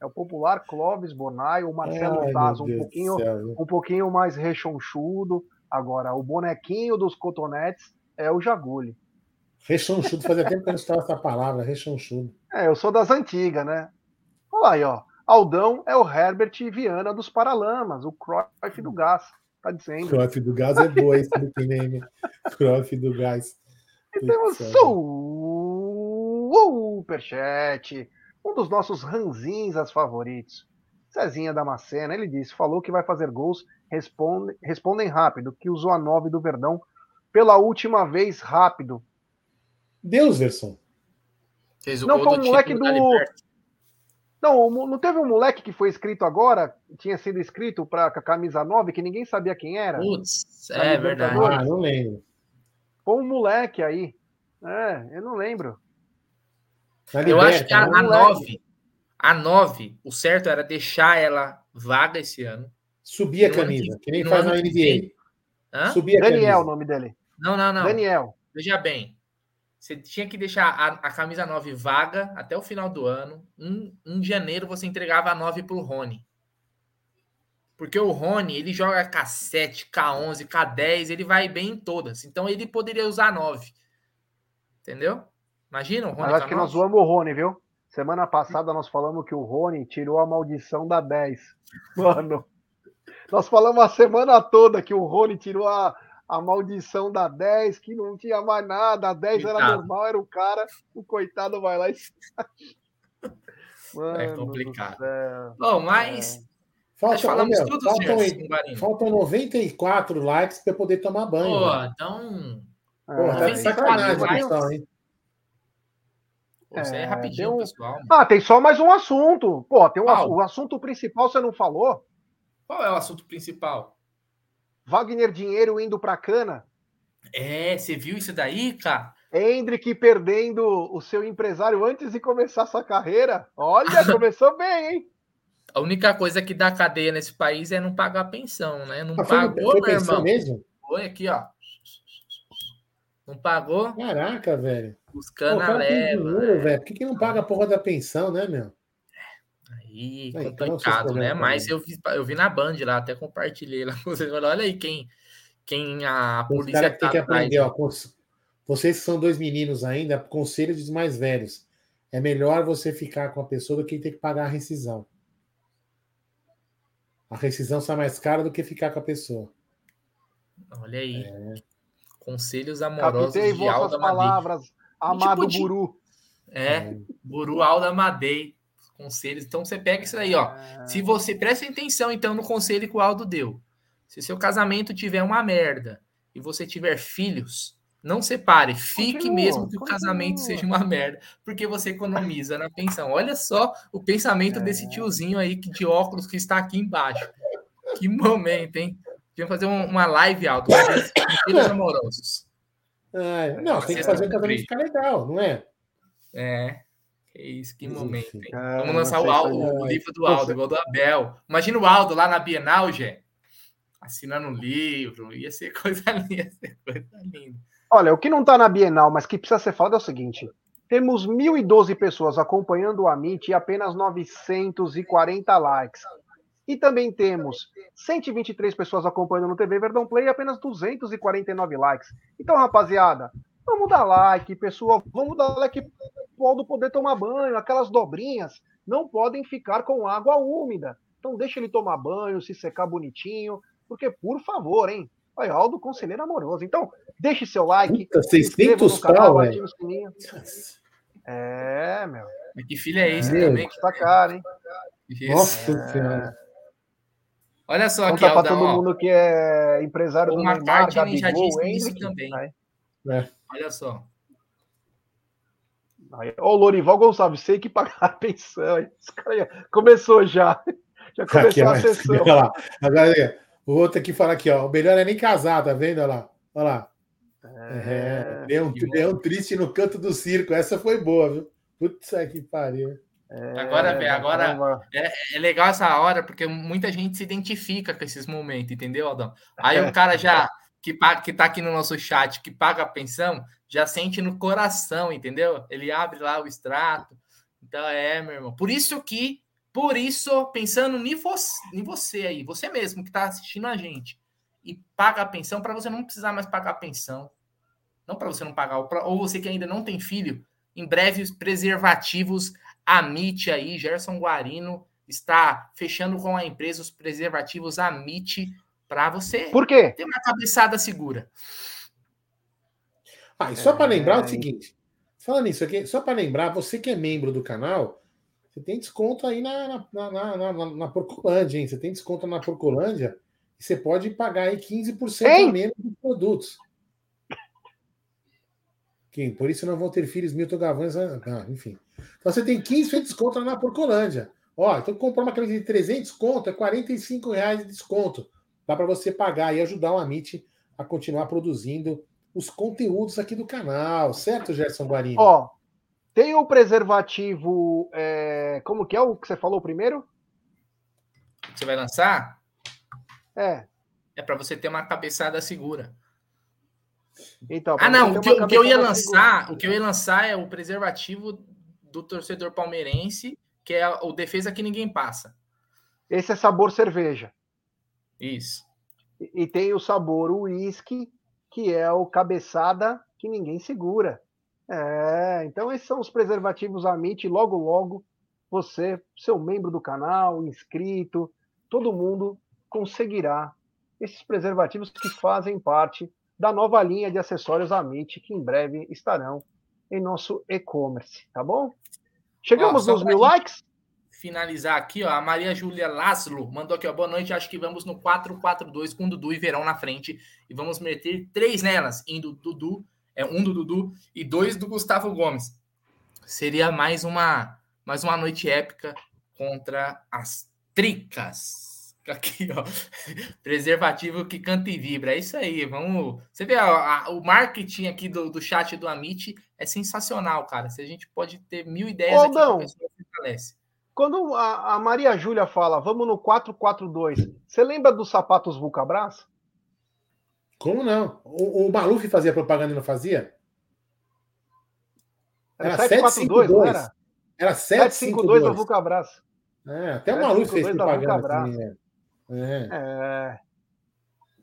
É o popular Clóvis Bornai, o Marcelo Ai, Taz, um pouquinho, um pouquinho mais rechonchudo. Agora, o bonequinho dos cotonetes é o Jaguli. Rechonchudo, fazia tempo que eu não estava essa palavra, rechonchudo. É, eu sou das antigas, né? Olha aí, ó. Aldão é o Herbert Viana dos Paralamas, o Cruyff do Gás, tá dizendo. Cruyff do Gás é boa esse nickname. Cruyff do Gás. E temos superchat, um dos nossos ranzinhas favoritos. Cezinha Damascena, ele disse, falou que vai fazer gols responde, respondem rápido, que usou a 9 do Verdão pela última vez rápido. Deus, Verson. Não, foi um moleque do. Não, não teve um moleque que foi escrito agora, tinha sido escrito para a camisa 9, que ninguém sabia quem era? Putz, é verdade. Ah, não lembro. Foi um moleque aí. É, eu não lembro. eu acho que a, a 9, a 9, o certo era deixar ela vaga esse ano. Subir a camisa, que, que nem faz na NBA. Hã? Subir a Daniel, o nome dele. Não, não, não. Daniel. Veja bem. Você tinha que deixar a, a camisa 9 vaga até o final do ano. Em, em janeiro você entregava a 9 para o Rony. Porque o Rony, ele joga K7, K11, K10, ele vai bem em todas. Então ele poderia usar 9. Entendeu? Imagina o Rony. Mas acho que nós zoamos o Rony, viu? Semana passada nós falamos que o Rony tirou a maldição da 10. Mano, nós falamos a semana toda que o Rony tirou a, a maldição da 10, que não tinha mais nada, a 10 coitado. era normal, era o cara, o coitado vai lá e. Mano é complicado. Bom, mas. É. Falta, falamos meu, tudo, faltam, senhor, faltam 94 likes para poder tomar banho. Pô, então. Porra, tá de sacanagem, pessoal, hein? Pô, é, é rapidinho, um... pessoal. Ah, tem só mais um assunto. Pô, tem um, o assunto principal você não falou? Qual é o assunto principal? Wagner Dinheiro indo para cana. É, você viu isso daí, cara? Hendrick perdendo o seu empresário antes de começar sua carreira. Olha, começou bem, hein? A única coisa que dá cadeia nesse país é não pagar pensão, né? Não ah, pagou, foi, foi meu irmão. Mesmo? Foi aqui, ó. Não pagou? Caraca, velho. Os cana leva. Né? velho. Por que, que não paga a porra da pensão, né, meu? Aí, aí complicado, né? Mas eu vi, eu vi na Band lá, até compartilhei lá com vocês. Olha aí quem, quem a polícia. Os caras tá tem que aprender, ó. Vocês que são dois meninos ainda, conselho dos mais velhos. É melhor você ficar com a pessoa do que ter que pagar a rescisão. A rescisão sai mais cara do que ficar com a pessoa. Olha aí. É. Conselhos amorosos Captei de Alda palavras, amado tipo Buru. É, é, Buru Alda Madei. Conselhos. Então você pega isso aí, ó. É. Se você presta atenção, então, no conselho que o Aldo deu. Se seu casamento tiver uma merda e você tiver filhos, não separe, fique continua, mesmo que continua. o casamento seja uma merda, porque você economiza na pensão. Olha só o pensamento é. desse tiozinho aí de óculos que está aqui embaixo. Que momento, hein? Tinha fazer uma live alto, filhos amorosos. É, não, tem que fazer o casamento ficar legal, não é? É. Que isso, que momento, hein? Vamos lançar o, Aldo, o livro do Aldo, igual do Abel. Imagina o Aldo lá na Bienal, Gê, assinando um livro, ia ser coisa linda, ia ser coisa linda. Olha, o que não está na Bienal, mas que precisa ser falado é o seguinte: temos 1.012 pessoas acompanhando o Amit e apenas 940 likes. E também temos 123 pessoas acompanhando no TV Verdão Play e apenas 249 likes. Então, rapaziada, vamos dar like, pessoal. Vamos dar like para o poder tomar banho. Aquelas dobrinhas não podem ficar com água úmida. Então, deixa ele tomar banho, se secar bonitinho. Porque, por favor, hein? Olha, Aldo Conselheiro Amoroso. Então, deixe seu like. Puta, 600 pau, velho. É, meu. Que filho é esse é, também? Tá caro, hein? Nossa é... Senhora. Olha só aqui, Alda, para todo ó. mundo que é empresário o do Neymar, Gabigol, já disse isso também. É. Olha só. Ô, oh, Lorival Gonçalves, sei que pagar a pensão. começou já. Já começou aqui, a sessão. Olha lá. Agora, o outro aqui fala aqui, ó. O melhor é nem casar, tá vendo? Olha lá. Olha lá. É, é, um, leão triste no canto do circo. Essa foi boa, viu? Putz, que pariu. É, agora, velho, agora é, é, legal essa hora, porque muita gente se identifica com esses momentos, entendeu, Aldão? Aí o cara já, que, paga, que tá aqui no nosso chat, que paga a pensão, já sente no coração, entendeu? Ele abre lá o extrato. Então, é, meu irmão. Por isso que por isso, pensando em você, em você aí, você mesmo que está assistindo a gente e paga a pensão, para você não precisar mais pagar a pensão. Não para você não pagar, ou você que ainda não tem filho, em breve os preservativos Amit aí, Gerson Guarino está fechando com a empresa os preservativos Amit para você Por quê? ter uma cabeçada segura. Ah, e só para lembrar é... o seguinte, falando isso aqui, só para lembrar, você que é membro do canal, você tem desconto aí na, na, na, na, na Porcolândia, hein? Você tem desconto na Porcolândia e você pode pagar aí 15% Ei? a menos dos produtos. Que, por isso não vão ter filhos Milton Gavães. Ah, ah enfim. Então você tem 15% de desconto na Porcolândia. Ó, então comprar uma camisa de 300 conto é 45 reais de desconto. Dá para você pagar e ajudar o Amit a continuar produzindo os conteúdos aqui do canal, certo, Gerson Guarini? Ó, tem o preservativo. É, como que é o que você falou primeiro? Você vai lançar? É. É para você ter uma cabeçada segura. Então, ah, não. O que, o que, eu ia lançar, segura. o que eu ia lançar é o preservativo do torcedor palmeirense, que é o defesa que ninguém passa. Esse é sabor cerveja. Isso. E, e tem o sabor uísque, que é o cabeçada que ninguém segura. É, então esses são os preservativos Amit. Logo, logo, você, seu membro do canal, inscrito, todo mundo conseguirá esses preservativos que fazem parte da nova linha de acessórios Amit, que em breve estarão em nosso e-commerce, tá bom? Chegamos ó, nos mil likes? Finalizar aqui, ó, a Maria Júlia Laszlo mandou aqui, ó, boa noite, acho que vamos no 4-4-2 com Dudu e Verão na frente e vamos meter três nelas, indo Dudu, é um do Dudu e dois do Gustavo Gomes. Seria mais uma mais uma noite épica contra as tricas. Aqui, ó. Preservativo que canta e vibra. É isso aí. Vamos. Você vê, ó, a, o marketing aqui do, do chat do Amit é sensacional, cara. Se a gente pode ter mil ideias Ô, aqui, não. a pessoa fortalece. Quando a, a Maria Júlia fala, vamos no 442, você lembra dos sapatos Vulcabras? Como não? O, o Maluf fazia propaganda e não fazia? Era, era 752, não era? Era 752 da Vulcabras. É, até o Maluf fez propaganda. Também, é. É. é.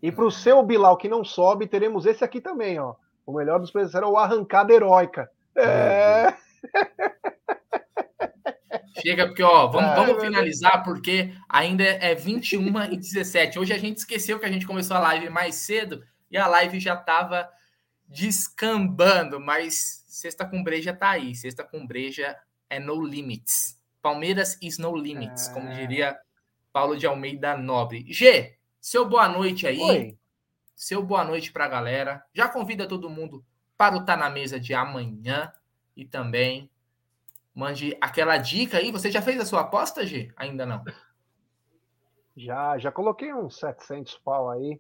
E para o seu Bilal que não sobe, teremos esse aqui também, ó. O melhor dos preços era o Arrancada Heróica. É. é. Chega, porque, ó, vamos, Ai, vamos finalizar, porque ainda é 21 e 17. Hoje a gente esqueceu que a gente começou a live mais cedo e a live já estava descambando, mas Sexta com Breja tá aí. Sexta com Breja é no limits. Palmeiras is no limits, é... como diria Paulo de Almeida Nobre. G, seu boa noite aí. Oi. Seu boa noite para a galera. Já convida todo mundo para o Tá na Mesa de amanhã e também mande aquela dica aí. Você já fez a sua aposta, G? Ainda não. Já, já coloquei uns 700 pau aí,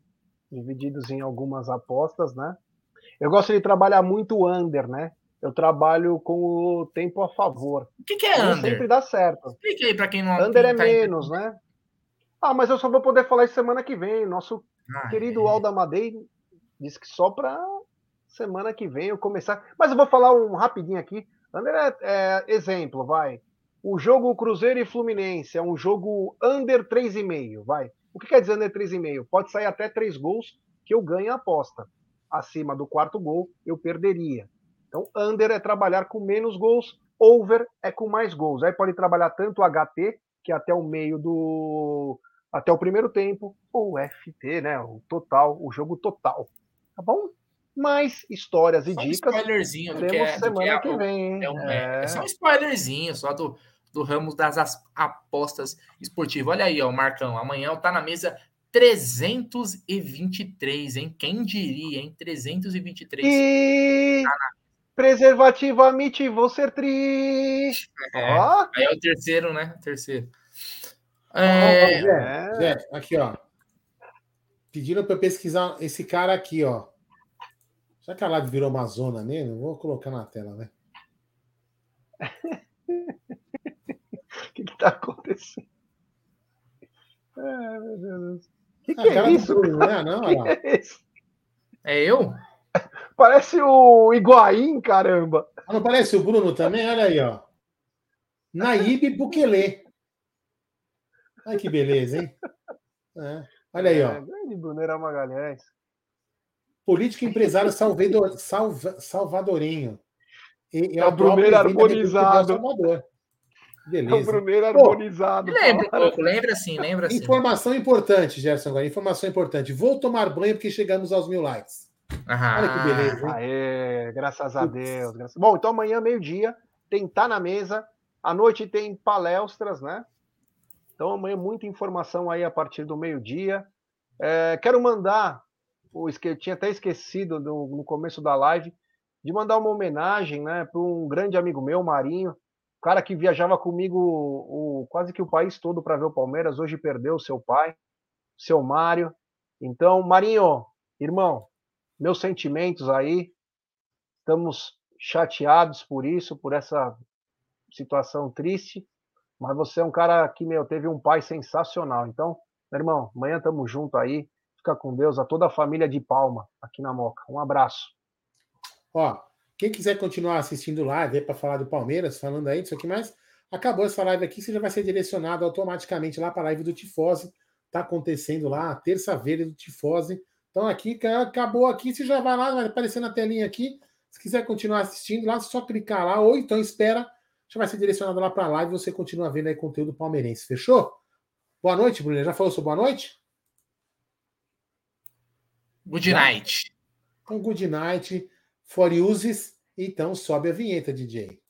divididos em algumas apostas, né? Eu gosto de trabalhar muito under, né? Eu trabalho com o tempo a favor. O que, que é under? Sempre dá certo. Explique aí para quem não Under é tá menos, né? Ah, mas eu só vou poder falar isso semana que vem. Nosso ah, querido é. Alda Madei disse que só para semana que vem eu começar. Mas eu vou falar um rapidinho aqui. Under é, exemplo, vai. O jogo Cruzeiro e Fluminense é um jogo under 3,5, vai. O que quer dizer under 3,5? Pode sair até 3 gols que eu ganho a aposta. Acima do quarto gol, eu perderia. Então, under é trabalhar com menos gols, over é com mais gols. Aí pode trabalhar tanto o HT, que é até o meio do, até o primeiro tempo, ou FT, né? O total, o jogo total. Tá bom? Mais histórias e só dicas. Um spoilerzinho do que é, semana que, é, que vem. É, um, é. é, só um spoilerzinho, só do, do ramo das apostas esportivas. Olha aí, ó, o Marcão. Amanhã tá na mesa 323, hein? Quem diria, hein? 323. E... Tá Preservativo Amit, vou ser triste. É. Ó. Aí é o terceiro, né? Terceiro. É... Zé, Zé, aqui, ó. Pediram para pesquisar esse cara aqui, ó. Já que a live virou uma zona mesmo, vou colocar na tela, né? O que, está acontecendo? Ai, meu Deus. Que, que é isso? Bruno, não é, não? Que é, isso? é eu? Parece o Higuaín, caramba. Ah, não parece o Bruno também? Olha aí, ó. Naíbe Bukele. Olha que beleza, hein? É. Olha aí, ó. É, grande Brunera Magalhães. Político empresário salvador, salva, salvadorenho. E, é o Bruneiro harmonizado. Beleza. É o Bruneiro harmonizado. lembra um pouco, lembra sim, lembra sim. Informação importante, Gerson, agora. Informação importante. Vou tomar banho porque chegamos aos mil likes. Aham. Olha que beleza. Hein? Aê, graças a Deus. Graças... Bom, então amanhã, meio-dia, tem Tá na Mesa. À noite tem palestras, né? Então amanhã muita informação aí a partir do meio-dia. É, quero mandar, o eu tinha até esquecido no, no começo da live, de mandar uma homenagem né, para um grande amigo meu, Marinho, cara que viajava comigo o, quase que o país todo para ver o Palmeiras, hoje perdeu seu pai, seu Mário. Então, Marinho, irmão, meus sentimentos aí, estamos chateados por isso, por essa situação triste. Mas você é um cara que, meu, teve um pai sensacional. Então, meu irmão, amanhã estamos junto aí. Fica com Deus a toda a família de Palma, aqui na Moca. Um abraço. Ó, quem quiser continuar assistindo live aí para falar do Palmeiras, falando aí disso aqui, mas acabou essa live aqui, você já vai ser direcionado automaticamente lá para a live do Tifose. Tá acontecendo lá, terça-feira do Tifose. Então aqui, acabou aqui, você já vai lá, vai aparecer na telinha aqui. Se quiser continuar assistindo lá, só clicar lá, ou então espera, já vai ser direcionado lá para a live e você continua vendo aí conteúdo palmeirense. Fechou? Boa noite, Bruno. Já falou sou boa noite? Good night. Um good night for uses. Então sobe a vinheta, DJ.